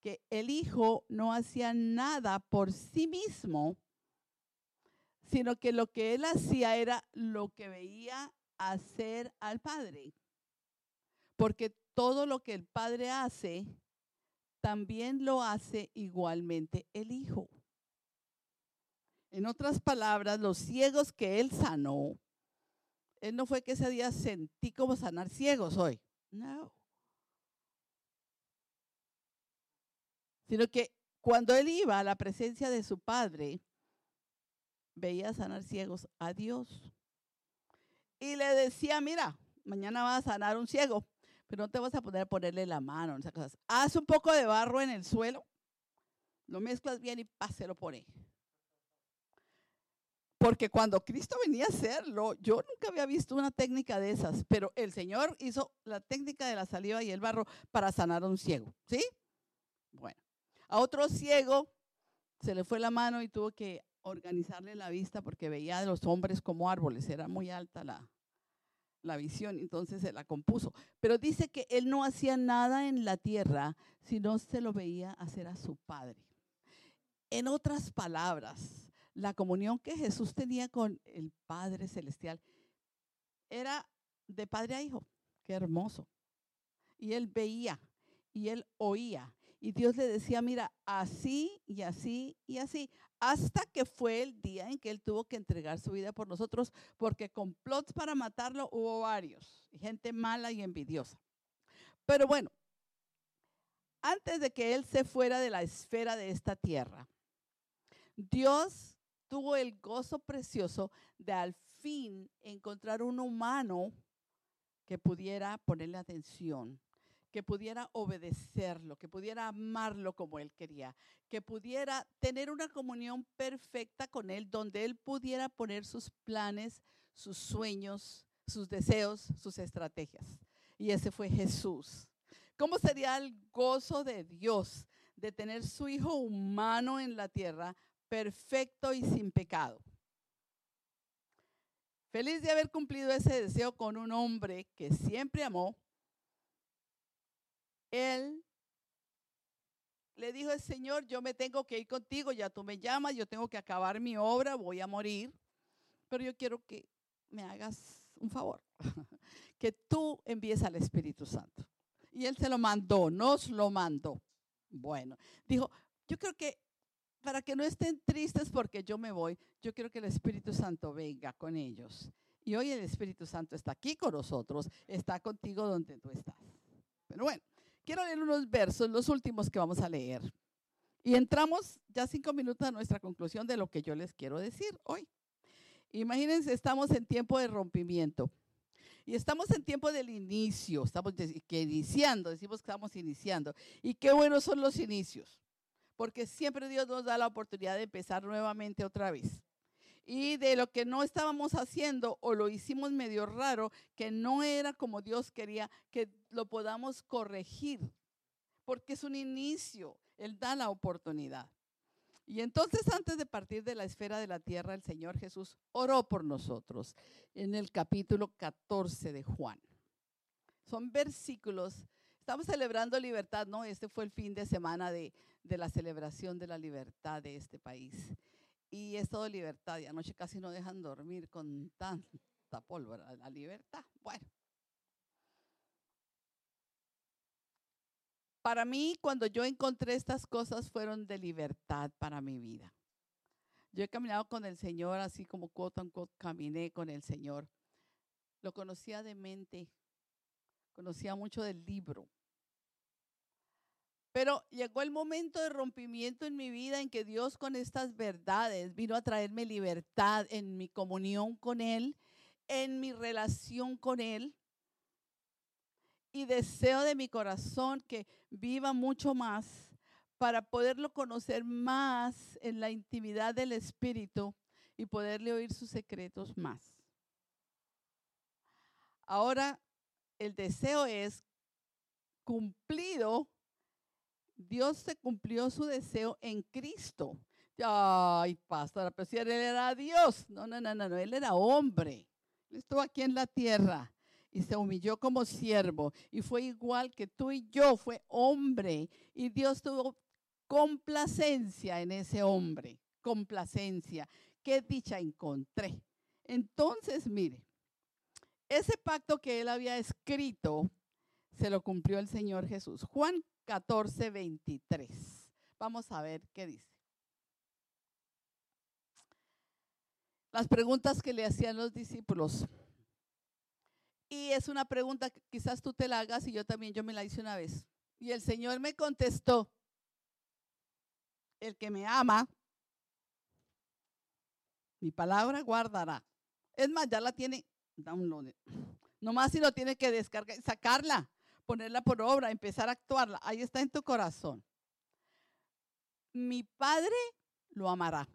que el Hijo no hacía nada por sí mismo, sino que lo que él hacía era lo que veía hacer al Padre. Porque todo lo que el Padre hace, también lo hace igualmente el Hijo. En otras palabras, los ciegos que Él sanó, Él no fue que ese día sentí como sanar ciegos hoy. No. Sino que cuando Él iba a la presencia de su Padre, veía sanar ciegos a Dios y le decía, mira, mañana vas a sanar un ciego, pero no te vas a poder ponerle la mano, esas cosas. Haz un poco de barro en el suelo, lo mezclas bien y páselo por ahí. Porque cuando Cristo venía a hacerlo, yo nunca había visto una técnica de esas, pero el Señor hizo la técnica de la saliva y el barro para sanar a un ciego, ¿sí? Bueno, a otro ciego se le fue la mano y tuvo que organizarle la vista porque veía a los hombres como árboles, era muy alta la, la visión, entonces se la compuso. Pero dice que él no hacía nada en la tierra, sino se lo veía hacer a su padre. En otras palabras, la comunión que Jesús tenía con el Padre Celestial era de padre a hijo. Qué hermoso. Y él veía y él oía. Y Dios le decía, mira, así y así y así hasta que fue el día en que él tuvo que entregar su vida por nosotros, porque complots para matarlo hubo varios, gente mala y envidiosa. Pero bueno, antes de que él se fuera de la esfera de esta tierra, Dios tuvo el gozo precioso de al fin encontrar un humano que pudiera ponerle atención que pudiera obedecerlo, que pudiera amarlo como él quería, que pudiera tener una comunión perfecta con él, donde él pudiera poner sus planes, sus sueños, sus deseos, sus estrategias. Y ese fue Jesús. ¿Cómo sería el gozo de Dios de tener su Hijo humano en la tierra, perfecto y sin pecado? Feliz de haber cumplido ese deseo con un hombre que siempre amó, él le dijo el Señor, yo me tengo que ir contigo, ya tú me llamas, yo tengo que acabar mi obra, voy a morir, pero yo quiero que me hagas un favor, *laughs* que tú envíes al Espíritu Santo. Y él se lo mandó, nos lo mandó. Bueno, dijo, yo creo que para que no estén tristes porque yo me voy, yo quiero que el Espíritu Santo venga con ellos. Y hoy el Espíritu Santo está aquí con nosotros, está contigo donde tú estás. Pero bueno, Quiero leer unos versos, los últimos que vamos a leer. Y entramos ya cinco minutos a nuestra conclusión de lo que yo les quiero decir hoy. Imagínense, estamos en tiempo de rompimiento. Y estamos en tiempo del inicio, estamos que iniciando, decimos que estamos iniciando. Y qué buenos son los inicios, porque siempre Dios nos da la oportunidad de empezar nuevamente otra vez. Y de lo que no estábamos haciendo o lo hicimos medio raro, que no era como Dios quería, que lo podamos corregir, porque es un inicio, Él da la oportunidad. Y entonces antes de partir de la esfera de la tierra, el Señor Jesús oró por nosotros en el capítulo 14 de Juan. Son versículos. Estamos celebrando libertad, ¿no? Este fue el fin de semana de, la celebración de la libertad de este país. Y es todo libertad. Y anoche casi no dejan dormir con tanta pólvora. La libertad. Bueno, Para mí, cuando yo encontré estas cosas, fueron de libertad para mi vida. Yo he caminado con el Señor, así como quote unquote, caminé con el Señor. Lo conocía de mente, conocía mucho del libro. Pero llegó el momento de rompimiento en mi vida en que Dios con estas verdades vino a traerme libertad en mi comunión con Él, en mi relación con Él y deseo de mi corazón que viva mucho más para poderlo conocer más en la intimidad del Espíritu y poderle oír sus secretos más. Ahora, el deseo es cumplido. Dios se cumplió su deseo en Cristo. Ay, pastora, pero si él era Dios. No, no, no, no, él era hombre. Él estuvo aquí en la tierra y se humilló como siervo y fue igual que tú y yo, fue hombre y Dios tuvo complacencia en ese hombre, complacencia. Qué dicha encontré. Entonces, mire, ese pacto que él había escrito se lo cumplió el Señor Jesús. Juan 14, 23. Vamos a ver qué dice. Las preguntas que le hacían los discípulos. Y es una pregunta que quizás tú te la hagas y yo también, yo me la hice una vez. Y el Señor me contestó, el que me ama, mi palabra guardará. Es más, ya la tiene, download. Nomás si lo tiene que descargar, sacarla, ponerla por obra, empezar a actuarla. Ahí está en tu corazón. Mi Padre lo amará.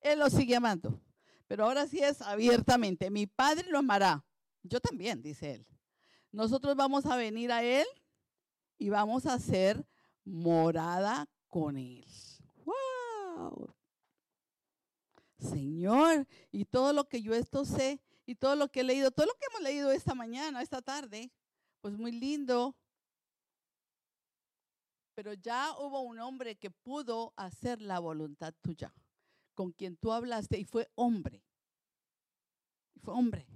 Él lo sigue amando. Pero ahora sí es abiertamente. Mi Padre lo amará. Yo también, dice él. Nosotros vamos a venir a él y vamos a hacer morada con él. ¡Wow! Señor, y todo lo que yo esto sé y todo lo que he leído, todo lo que hemos leído esta mañana, esta tarde, pues muy lindo. Pero ya hubo un hombre que pudo hacer la voluntad tuya, con quien tú hablaste y fue hombre. fue hombre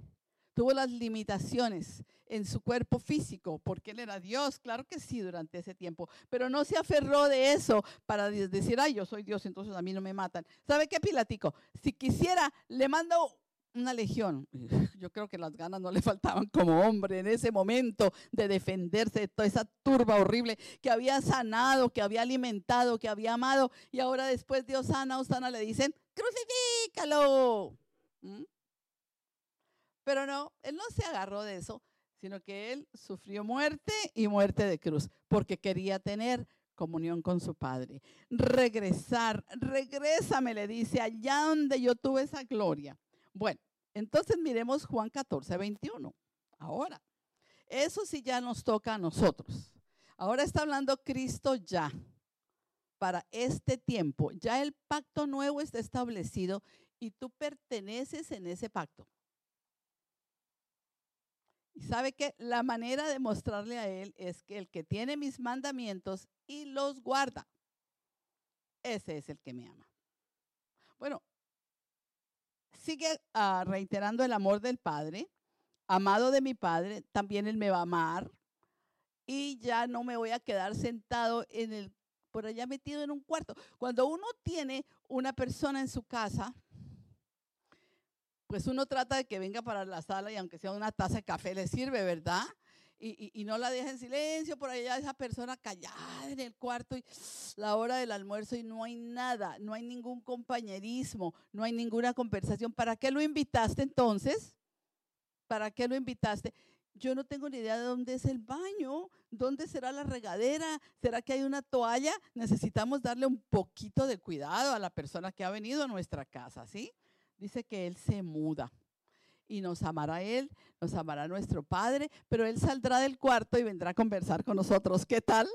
tuvo las limitaciones en su cuerpo físico, porque él era Dios, claro que sí, durante ese tiempo, pero no se aferró de eso para decir, ay, yo soy Dios, entonces a mí no me matan. ¿Sabe qué, Pilatico? Si quisiera, le mando una legión. *laughs* Yo creo que las ganas no le faltaban como hombre en ese momento de defenderse de toda esa turba horrible que había sanado, que había alimentado, que había amado, y ahora después Dios sana, Osana le dicen, crucifícalo. ¿Mm? Pero no, él no se agarró de eso, sino que él sufrió muerte y muerte de cruz, porque quería tener comunión con su Padre. Regresar, regrésame, le dice, allá donde yo tuve esa gloria. Bueno, entonces miremos Juan 14, 21. Ahora, eso sí ya nos toca a nosotros. Ahora está hablando Cristo ya para este tiempo. Ya el pacto nuevo está establecido y tú perteneces en ese pacto. Y sabe que la manera de mostrarle a Él es que el que tiene mis mandamientos y los guarda, ese es el que me ama. Bueno, sigue ah, reiterando el amor del Padre, amado de mi Padre, también Él me va a amar y ya no me voy a quedar sentado en el, por allá metido en un cuarto. Cuando uno tiene una persona en su casa, pues uno trata de que venga para la sala y aunque sea una taza de café le sirve, ¿verdad? Y, no la deja en silencio, por allá esa persona callada en el cuarto y la hora del almuerzo y no hay nada, no hay ningún compañerismo, no hay ninguna conversación. ¿Para qué lo invitaste entonces? ¿Para qué lo invitaste? Yo no tengo ni idea de dónde es el baño, dónde será la regadera, será que hay una toalla. Necesitamos darle un poquito de cuidado a la persona que ha venido a nuestra casa, ¿sí? Dice que él se muda y nos amará Él, nos amará nuestro Padre, pero Él saldrá del cuarto y vendrá a conversar con nosotros. ¿Qué tal?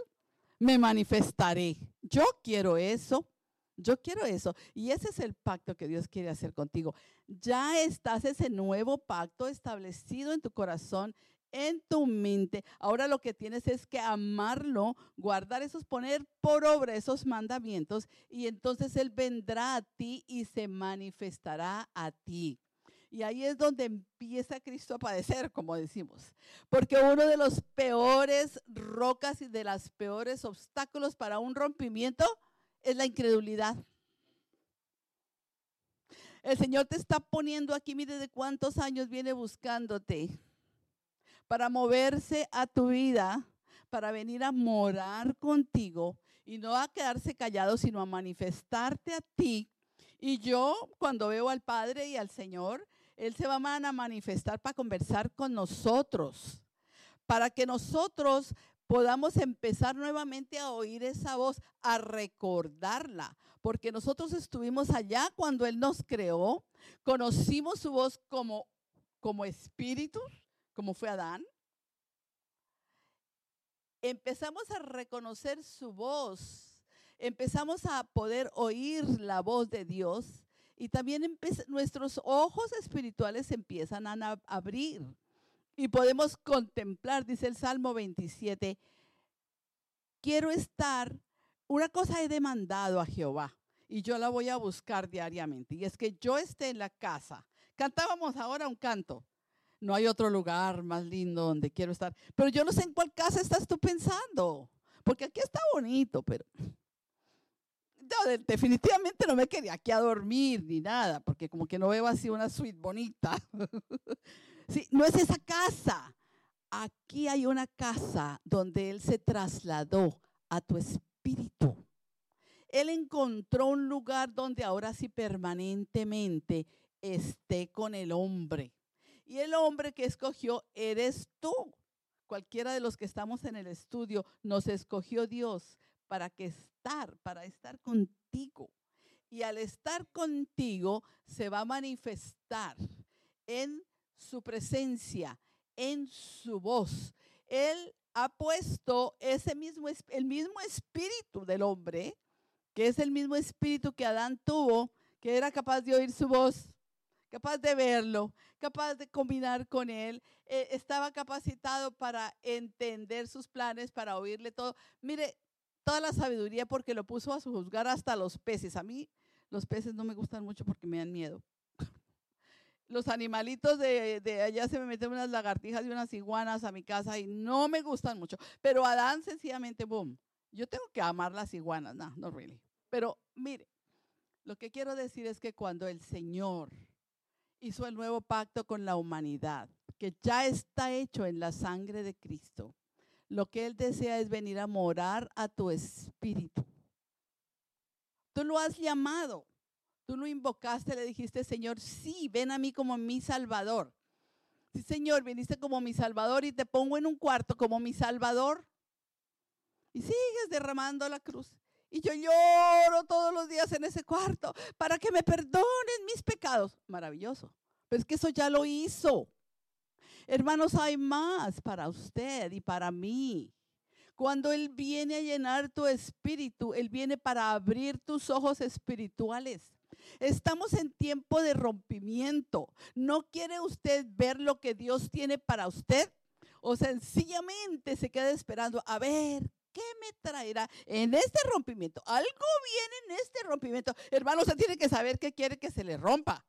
Me manifestaré. Yo quiero eso. Yo quiero eso. Y ese es el pacto que Dios quiere hacer contigo. Ya estás ese nuevo pacto establecido en tu corazón, en tu mente. Ahora lo que tienes es que amarlo, guardar esos, poner por obra esos mandamientos y entonces Él vendrá a ti y se manifestará a ti. Y ahí es donde empieza Cristo a padecer, como decimos. Porque uno de los peores rocas y de los peores obstáculos para un rompimiento es la incredulidad. El Señor te está poniendo aquí, mire de cuántos años viene buscándote para moverse a tu vida, para venir a morar contigo y no a quedarse callado, sino a manifestarte a ti. Y yo cuando veo al Padre y al Señor, él se va a manifestar para conversar con nosotros, para que nosotros podamos empezar nuevamente a oír esa voz, a recordarla, porque nosotros estuvimos allá cuando Él nos creó, conocimos su voz como, como espíritu, como fue Adán. Empezamos a reconocer su voz, empezamos a poder oír la voz de Dios y también nuestros ojos espirituales empiezan a abrir y podemos contemplar, dice el Salmo 27, quiero estar, una cosa he demandado a Jehová y yo la voy a buscar diariamente, y es que yo esté en la casa. Cantábamos ahora un canto. No hay otro lugar más lindo donde quiero estar. Pero yo no sé en cuál casa estás tú pensando. Porque aquí está bonito, pero definitivamente no me quería aquí a dormir ni nada, porque como que no veo así una suite bonita. *laughs* sí, no es esa casa. Aquí hay una casa donde Él se trasladó a tu espíritu. Él encontró un lugar donde ahora sí permanentemente esté con el hombre. Y el hombre que escogió eres tú. Cualquiera de los que estamos en el estudio nos escogió Dios para que estar, para estar contigo. Y al estar contigo se va a manifestar en su presencia, en su voz. Él ha puesto ese mismo, el mismo espíritu del hombre, que es el mismo espíritu que Adán tuvo, que era capaz de oír su voz, capaz de verlo, capaz de combinar con él, eh, estaba capacitado para entender sus planes, para oírle todo. Mire, toda la sabiduría porque lo puso a juzgar hasta los peces. A mí los peces no me gustan mucho porque me dan miedo. *laughs* Los animalitos de, allá se me meten unas lagartijas y unas iguanas a mi casa y no me gustan mucho. Pero Adán sencillamente, boom, yo tengo que amar las iguanas. No, no really. Pero mire, lo que quiero decir es que cuando el Señor hizo el nuevo pacto con la humanidad, que ya está hecho en la sangre de Cristo, lo que Él desea es venir a morar a tu espíritu. Tú lo has llamado, tú lo invocaste, le dijiste, Señor, sí, ven a mí como mi Salvador. Sí, Señor, viniste como mi Salvador y te pongo en un cuarto como mi Salvador. Y sigues derramando la cruz. Y yo lloro todos los días en ese cuarto para que me perdonen mis pecados. Maravilloso. Pero es que eso ya lo hizo. Hermanos, hay más para usted y para mí. Cuando Él viene a llenar tu espíritu, Él viene para abrir tus ojos espirituales. Estamos en tiempo de rompimiento. ¿No quiere usted ver lo que Dios tiene para usted? O sencillamente se queda esperando a ver qué me traerá en este rompimiento. Algo viene en este rompimiento. Hermano, usted tiene que saber qué quiere que se le rompa.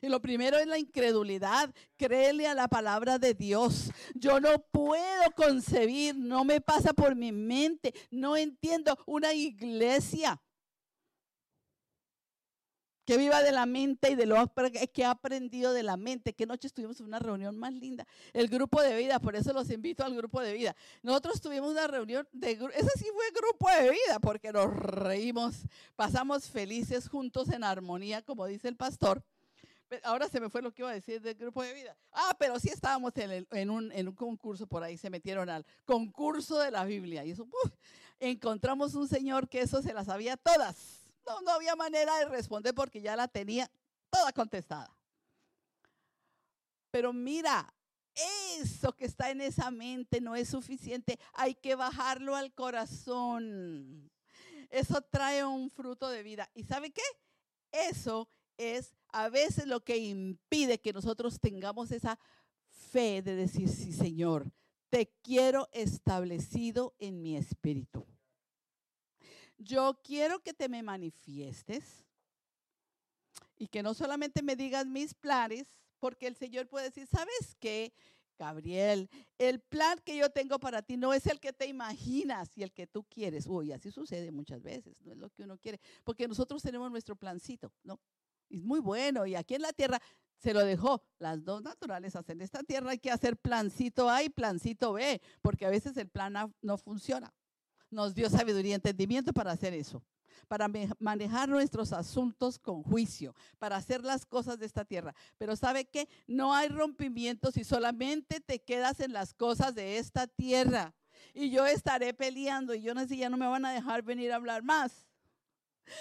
Y lo primero es la incredulidad. Créele a la palabra de Dios. Yo no puedo concebir, no me pasa por mi mente, no entiendo una iglesia que viva de la mente y de lo que ha aprendido de la mente. Que noche estuvimos en una reunión más linda, el grupo de vida, por eso los invito al grupo de vida. Nosotros tuvimos una reunión de ese sí fue grupo de vida, porque nos reímos, pasamos felices juntos en armonía, como dice el pastor. Ahora se me fue lo que iba a decir del grupo de vida. Ah, pero sí estábamos en, un, en un, concurso por ahí, se metieron al concurso de la Biblia. Y eso, encontramos un señor que eso se las sabía todas. No, no había manera de responder porque ya la tenía toda contestada. Pero mira, eso que está en esa mente no es suficiente. Hay que bajarlo al corazón. Eso trae un fruto de vida. ¿Y sabe qué? Eso es a veces lo que impide que nosotros tengamos esa fe de decir, sí, Señor, te quiero establecido en mi espíritu. Yo quiero que te me manifiestes y que no solamente me digas mis planes, porque el Señor puede decir, ¿sabes qué? Gabriel, el plan que yo tengo para ti no es el que te imaginas y el que tú quieres. Uy, así sucede muchas veces, no es lo que uno quiere, porque nosotros tenemos nuestro plancito, ¿no? Es muy bueno y aquí en la tierra se lo dejó. Las dos naturalezas en esta tierra hay que hacer plancito A y plancito B, porque a veces el plan A no funciona. Nos dio sabiduría y entendimiento para hacer eso, para manejar nuestros asuntos con juicio, para hacer las cosas de esta tierra. Pero ¿sabe qué? No hay rompimiento si solamente te quedas en las cosas de esta tierra. Y yo estaré peleando y yo no sé, ya no me van a dejar venir a hablar más.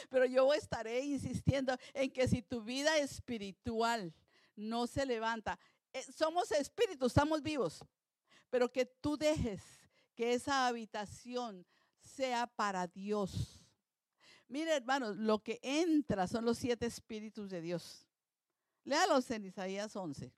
Pero yo estaré insistiendo en que si tu vida espiritual no se levanta, eh, somos espíritus, estamos vivos, pero que tú dejes que esa habitación sea para Dios. Mire, hermanos, lo que entra son los siete espíritus de Dios. Léalos en Isaías 11.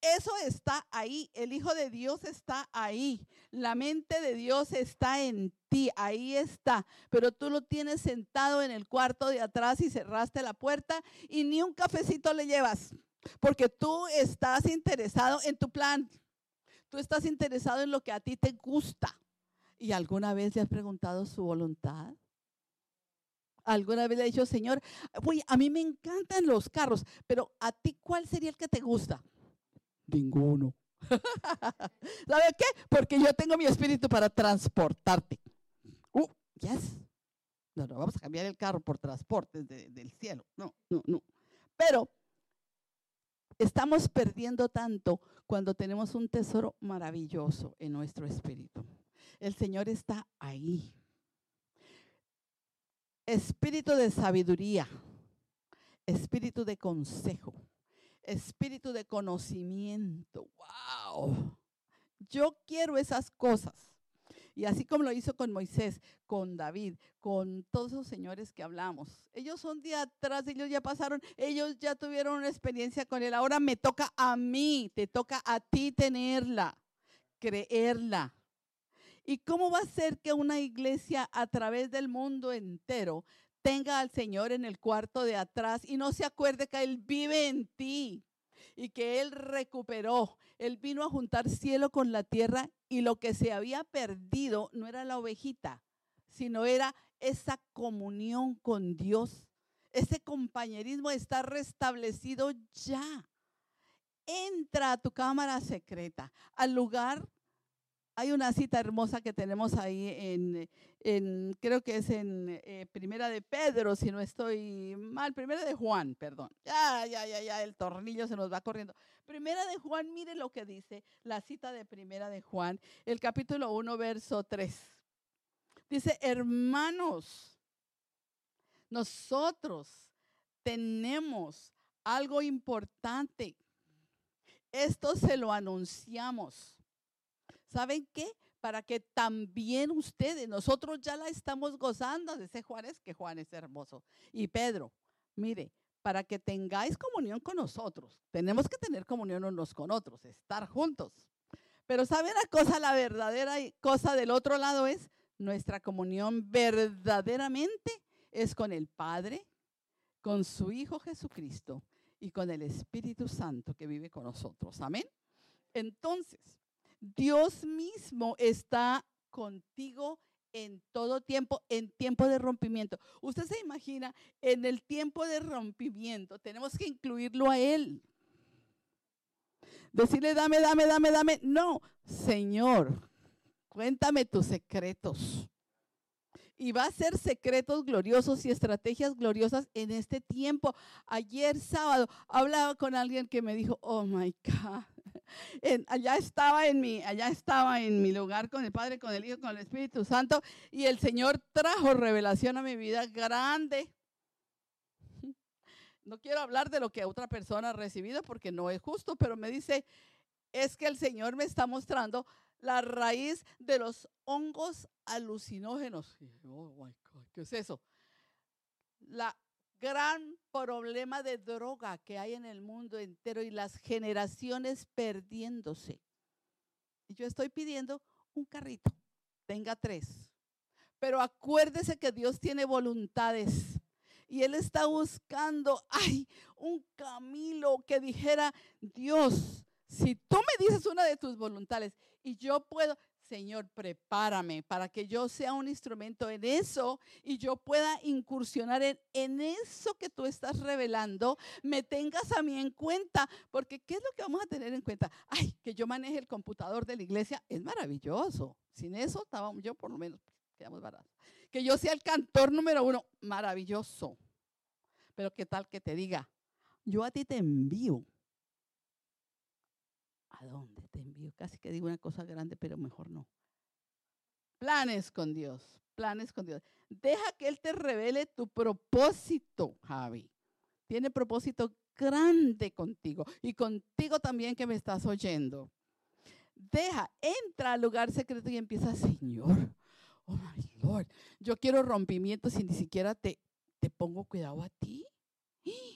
Eso está ahí. El Hijo de Dios está ahí. La mente de Dios está en ti. Ahí está. Pero tú lo tienes sentado en el cuarto de atrás y cerraste la puerta y ni un cafecito le llevas. Porque tú estás interesado en tu plan. Tú estás interesado en lo que a ti te gusta. ¿Y alguna vez le has preguntado su voluntad? ¿Alguna vez le has dicho, Señor, uy, a mí me encantan los carros, pero a ti cuál sería el que te gusta? Ninguno. *laughs* ¿Sabe qué? Porque yo tengo mi espíritu para transportarte. Uh, yes. No, no, vamos a cambiar el carro por transporte del cielo. No, no, no. Pero estamos perdiendo tanto cuando tenemos un tesoro maravilloso en nuestro espíritu. El Señor está ahí. Espíritu de sabiduría, espíritu de consejo, espíritu de conocimiento. ¡Wow! Yo quiero esas cosas. Y así como lo hizo con Moisés, con David, con todos esos señores que hablamos. Ellos son de atrás, ellos ya pasaron, ellos ya tuvieron una experiencia con él. Ahora me toca a mí, te toca a ti tenerla, creerla. ¿Y cómo va a ser que una iglesia a través del mundo entero tenga al Señor en el cuarto de atrás y no se acuerde que Él vive en ti y que Él recuperó. Él vino a juntar cielo con la tierra y lo que se había perdido no era la ovejita, sino era esa comunión con Dios. Ese compañerismo está restablecido ya. Entra a tu cámara secreta, al lugar hay una cita hermosa que tenemos ahí en, creo que es en eh, Primera de Pedro, si no estoy mal, Primera de Juan, perdón. Ya, ya, ya, ya, el tornillo se nos va corriendo. Primera de Juan, mire lo que dice la cita de Primera de Juan, el capítulo 1, verso 3. Dice, hermanos, nosotros tenemos algo importante. Esto se lo anunciamos ¿Saben qué? Para que también ustedes, nosotros ya la estamos gozando, dice Juárez, que Juan es hermoso. Y Pedro, mire, para que tengáis comunión con nosotros, tenemos que tener comunión unos con otros, estar juntos. Pero ¿saben la cosa? La verdadera cosa del otro lado es nuestra comunión verdaderamente es con el Padre, con su Hijo Jesucristo y con el Espíritu Santo que vive con nosotros. Amén. Entonces, Dios mismo está contigo en todo tiempo, en tiempo de rompimiento. Usted se imagina, en el tiempo de rompimiento tenemos que incluirlo a Él. Decirle, dame, dame, dame, dame. No, Señor, cuéntame tus secretos. Y va a ser secretos gloriosos y estrategias gloriosas en este tiempo. Ayer sábado hablaba con alguien que me dijo, oh my God, *laughs* allá estaba en mi, allá estaba en mi lugar con el Padre, con el Hijo, con el Espíritu Santo, y el Señor trajo revelación a mi vida grande. *laughs* No quiero hablar de lo que otra persona ha recibido porque no es justo, pero me dice, es que el Señor me está mostrando la raíz de los hongos alucinógenos. Oh my God, ¿qué es eso? La gran problema de droga que hay en el mundo entero y las generaciones perdiéndose. Y yo estoy pidiendo un carrito, tenga tres. Pero acuérdese que Dios tiene voluntades. Y Él está buscando, ay, un Camilo que dijera, Dios, si tú me dices una de tus voluntades y yo puedo, Señor, prepárame para que yo sea un instrumento en eso y yo pueda incursionar en, en, eso que tú estás revelando, me tengas a mí en cuenta, porque ¿qué es lo que vamos a tener en cuenta? Ay, que yo maneje el computador de la iglesia es maravilloso. Sin eso estábamos, yo por lo menos quedamos baratos. Que yo sea el cantor número uno, maravilloso. Pero qué tal que te diga, yo a ti te envío ¿A dónde te envío? Casi que digo una cosa grande, pero mejor no. Planes con Dios, planes con Dios. Deja que Él te revele tu propósito, Javi. Tiene propósito grande contigo y contigo también que me estás oyendo. Deja, entra al lugar secreto y empieza, Señor, oh my Lord, yo quiero rompimientos y ni siquiera te, te pongo cuidado a ti.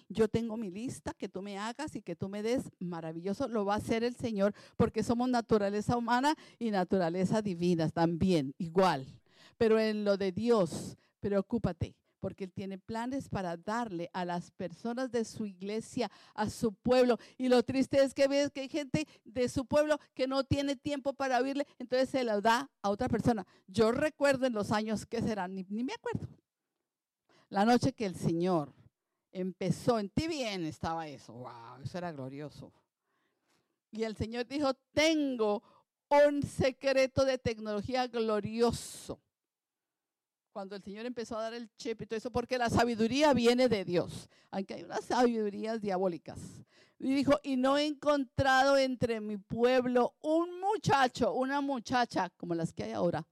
Yo tengo mi lista que tú me hagas y que tú me des. Maravilloso, lo va a hacer el Señor porque somos naturaleza humana y naturaleza divina también, igual. Pero en lo de Dios, preocúpate porque Él tiene planes para darle a las personas de su iglesia, a su pueblo. Y lo triste es que ves que hay gente de su pueblo que no tiene tiempo para oírle, entonces se lo da a otra persona. Yo recuerdo en los años que serán, ni, ni me acuerdo, la noche que el Señor empezó, en ti bien estaba eso, wow, eso era glorioso. Y el Señor dijo, tengo un secreto de tecnología glorioso. Cuando el Señor empezó a dar el chip y todo eso, porque la sabiduría viene de Dios, aunque hay unas sabidurías diabólicas. Y dijo, y no he encontrado entre mi pueblo un muchacho, una muchacha como las que hay ahora,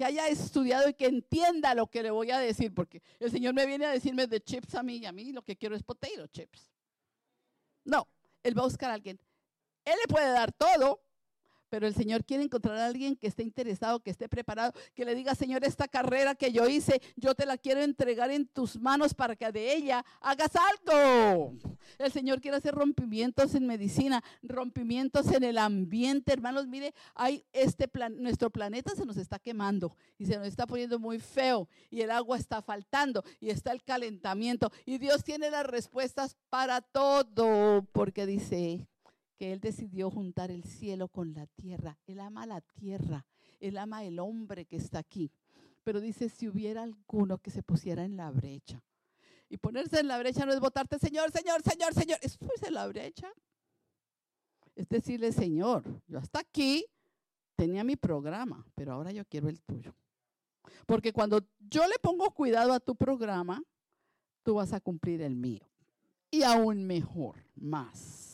que haya estudiado y que entienda lo que le voy a decir, porque el Señor me viene a decirme de chips a mí y a mí lo que quiero es potato chips. No, Él va a buscar a alguien. Él le puede dar todo, pero el Señor quiere encontrar a alguien que esté interesado, que esté preparado, que le diga, Señor, esta carrera que yo hice, yo te la quiero entregar en tus manos para que de ella hagas algo. El Señor quiere hacer rompimientos en medicina, rompimientos en el ambiente. Hermanos, mire, hay este plan, nuestro planeta se nos está quemando y se nos está poniendo muy feo y el agua está faltando y está el calentamiento y Dios tiene las respuestas para todo porque dice, que Él decidió juntar el cielo con la tierra. Él ama la tierra, Él ama el hombre que está aquí. Pero dice, si hubiera alguno que se pusiera en la brecha. Y ponerse en la brecha no es votarte, Señor, Señor, Señor, Señor. Es ponerse en la brecha. Es decirle, Señor, yo hasta aquí tenía mi programa, pero ahora yo quiero el tuyo. Porque cuando yo le pongo cuidado a tu programa, tú vas a cumplir el mío. Y aún mejor, más.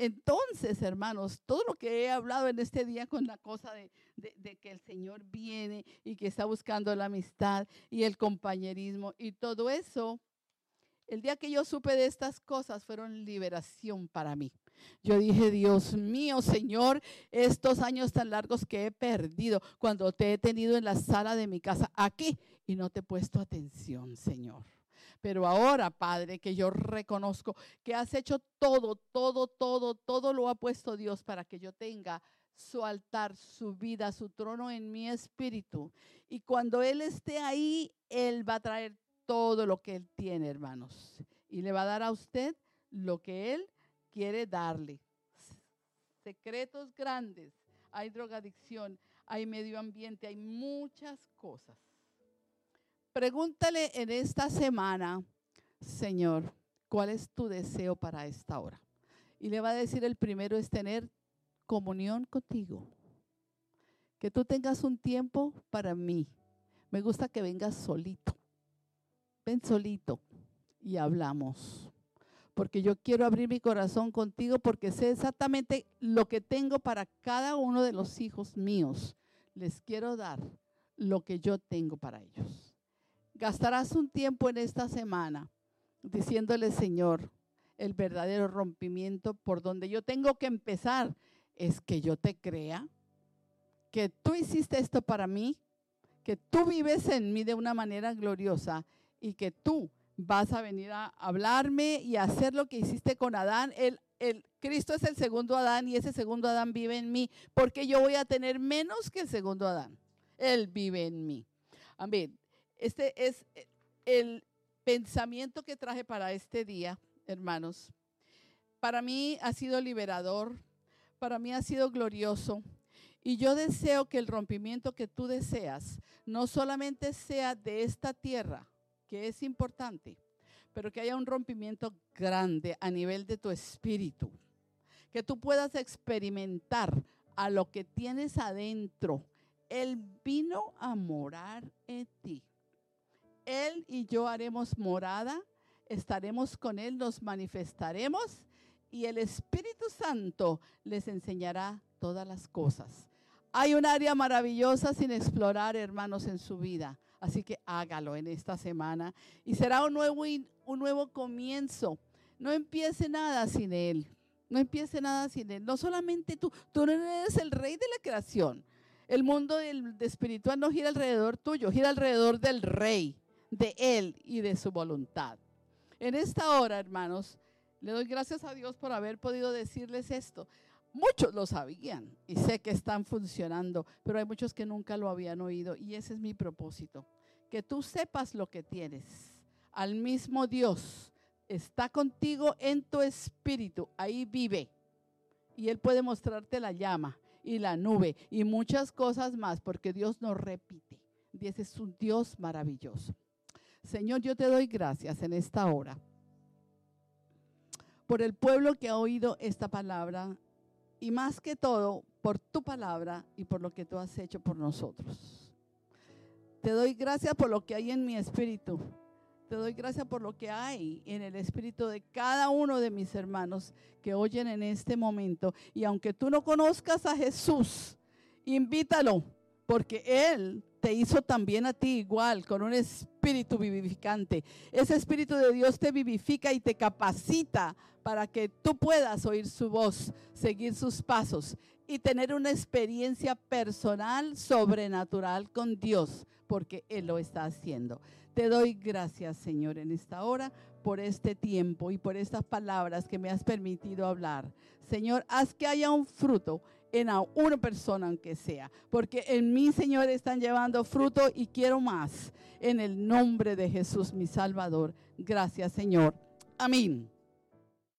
Entonces, hermanos, todo lo que he hablado en este día con la cosa de, que el Señor viene y que está buscando la amistad y el compañerismo y todo eso, el día que yo supe de estas cosas fueron liberación para mí. Yo dije, Dios mío, Señor, estos años tan largos que he perdido cuando te he tenido en la sala de mi casa aquí y no te he puesto atención, Señor. Pero ahora, Padre, que yo reconozco que has hecho todo, todo, todo, todo lo ha puesto Dios para que yo tenga su altar, su vida, su trono en mi espíritu. Y cuando Él esté ahí, Él va a traer todo lo que Él tiene, hermanos. Y le va a dar a usted lo que Él quiere darle. Secretos grandes. Hay drogadicción, hay medio ambiente, hay muchas cosas. Pregúntale en esta semana, Señor, ¿cuál es tu deseo para esta hora? Y le va a decir el primero es tener comunión contigo. Que tú tengas un tiempo para mí. Me gusta que vengas solito. Ven solito y hablamos. Porque yo quiero abrir mi corazón contigo porque sé exactamente lo que tengo para cada uno de los hijos míos. Les quiero dar lo que yo tengo para ellos. Gastarás un tiempo en esta semana diciéndole, Señor, el verdadero rompimiento por donde yo tengo que empezar es que yo te crea, que tú hiciste esto para mí, que tú vives en mí de una manera gloriosa y que tú vas a venir a hablarme y a hacer lo que hiciste con Adán. El, el, Cristo es el segundo Adán y ese segundo Adán vive en mí, porque yo voy a tener menos que el segundo Adán. Él vive en mí. Amén. Este es el pensamiento que traje para este día hermanos. Para mí ha sido liberador, para mí ha sido glorioso. Y yo deseo que el rompimiento que tú deseas no solamente sea de esta tierra, que es importante, pero que haya un rompimiento grande a nivel de tu espíritu. Que tú puedas experimentar a lo que tienes adentro. Él vino a morar en ti. Él y yo haremos morada estaremos con Él, nos manifestaremos y el Espíritu Santo les enseñará todas las cosas. Hay un área maravillosa sin explorar, hermanos, en su vida. Así que hágalo en esta semana y será un nuevo, un nuevo comienzo. No empiece nada sin Él. No empiece nada sin Él. No solamente tú, tú no eres el rey de la creación. El mundo del, espiritual no gira alrededor tuyo, gira alrededor del rey, de Él y de su voluntad. En esta hora, hermanos, le doy gracias a Dios por haber podido decirles esto. Muchos lo sabían y sé que están funcionando, pero hay muchos que nunca lo habían oído y ese es mi propósito, que tú sepas lo que tienes. Al mismo Dios está contigo en tu espíritu, ahí vive y Él puede mostrarte la llama y la nube y muchas cosas más, porque Dios no repite. Dios es un Dios maravilloso. Señor, yo te doy gracias en esta hora por el pueblo que ha oído esta palabra y más que todo por tu palabra y por lo que tú has hecho por nosotros. Te doy gracias por lo que hay en mi espíritu. Te doy gracias por lo que hay en el espíritu de cada uno de mis hermanos que oyen en este momento. Y aunque tú no conozcas a Jesús, invítalo, porque Él te hizo también a ti igual, con un espíritu vivificante. Ese espíritu de Dios te vivifica y te capacita para que tú puedas oír su voz, seguir sus pasos y tener una experiencia personal, sobrenatural con Dios, porque Él lo está haciendo. Te doy gracias, Señor, en esta hora por este tiempo y por estas palabras que me has permitido hablar. Señor, haz que haya un fruto en una persona aunque sea, porque en mí, Señor, están llevando fruto y quiero más. En el nombre de Jesús, mi Salvador. Gracias, Señor. Amén.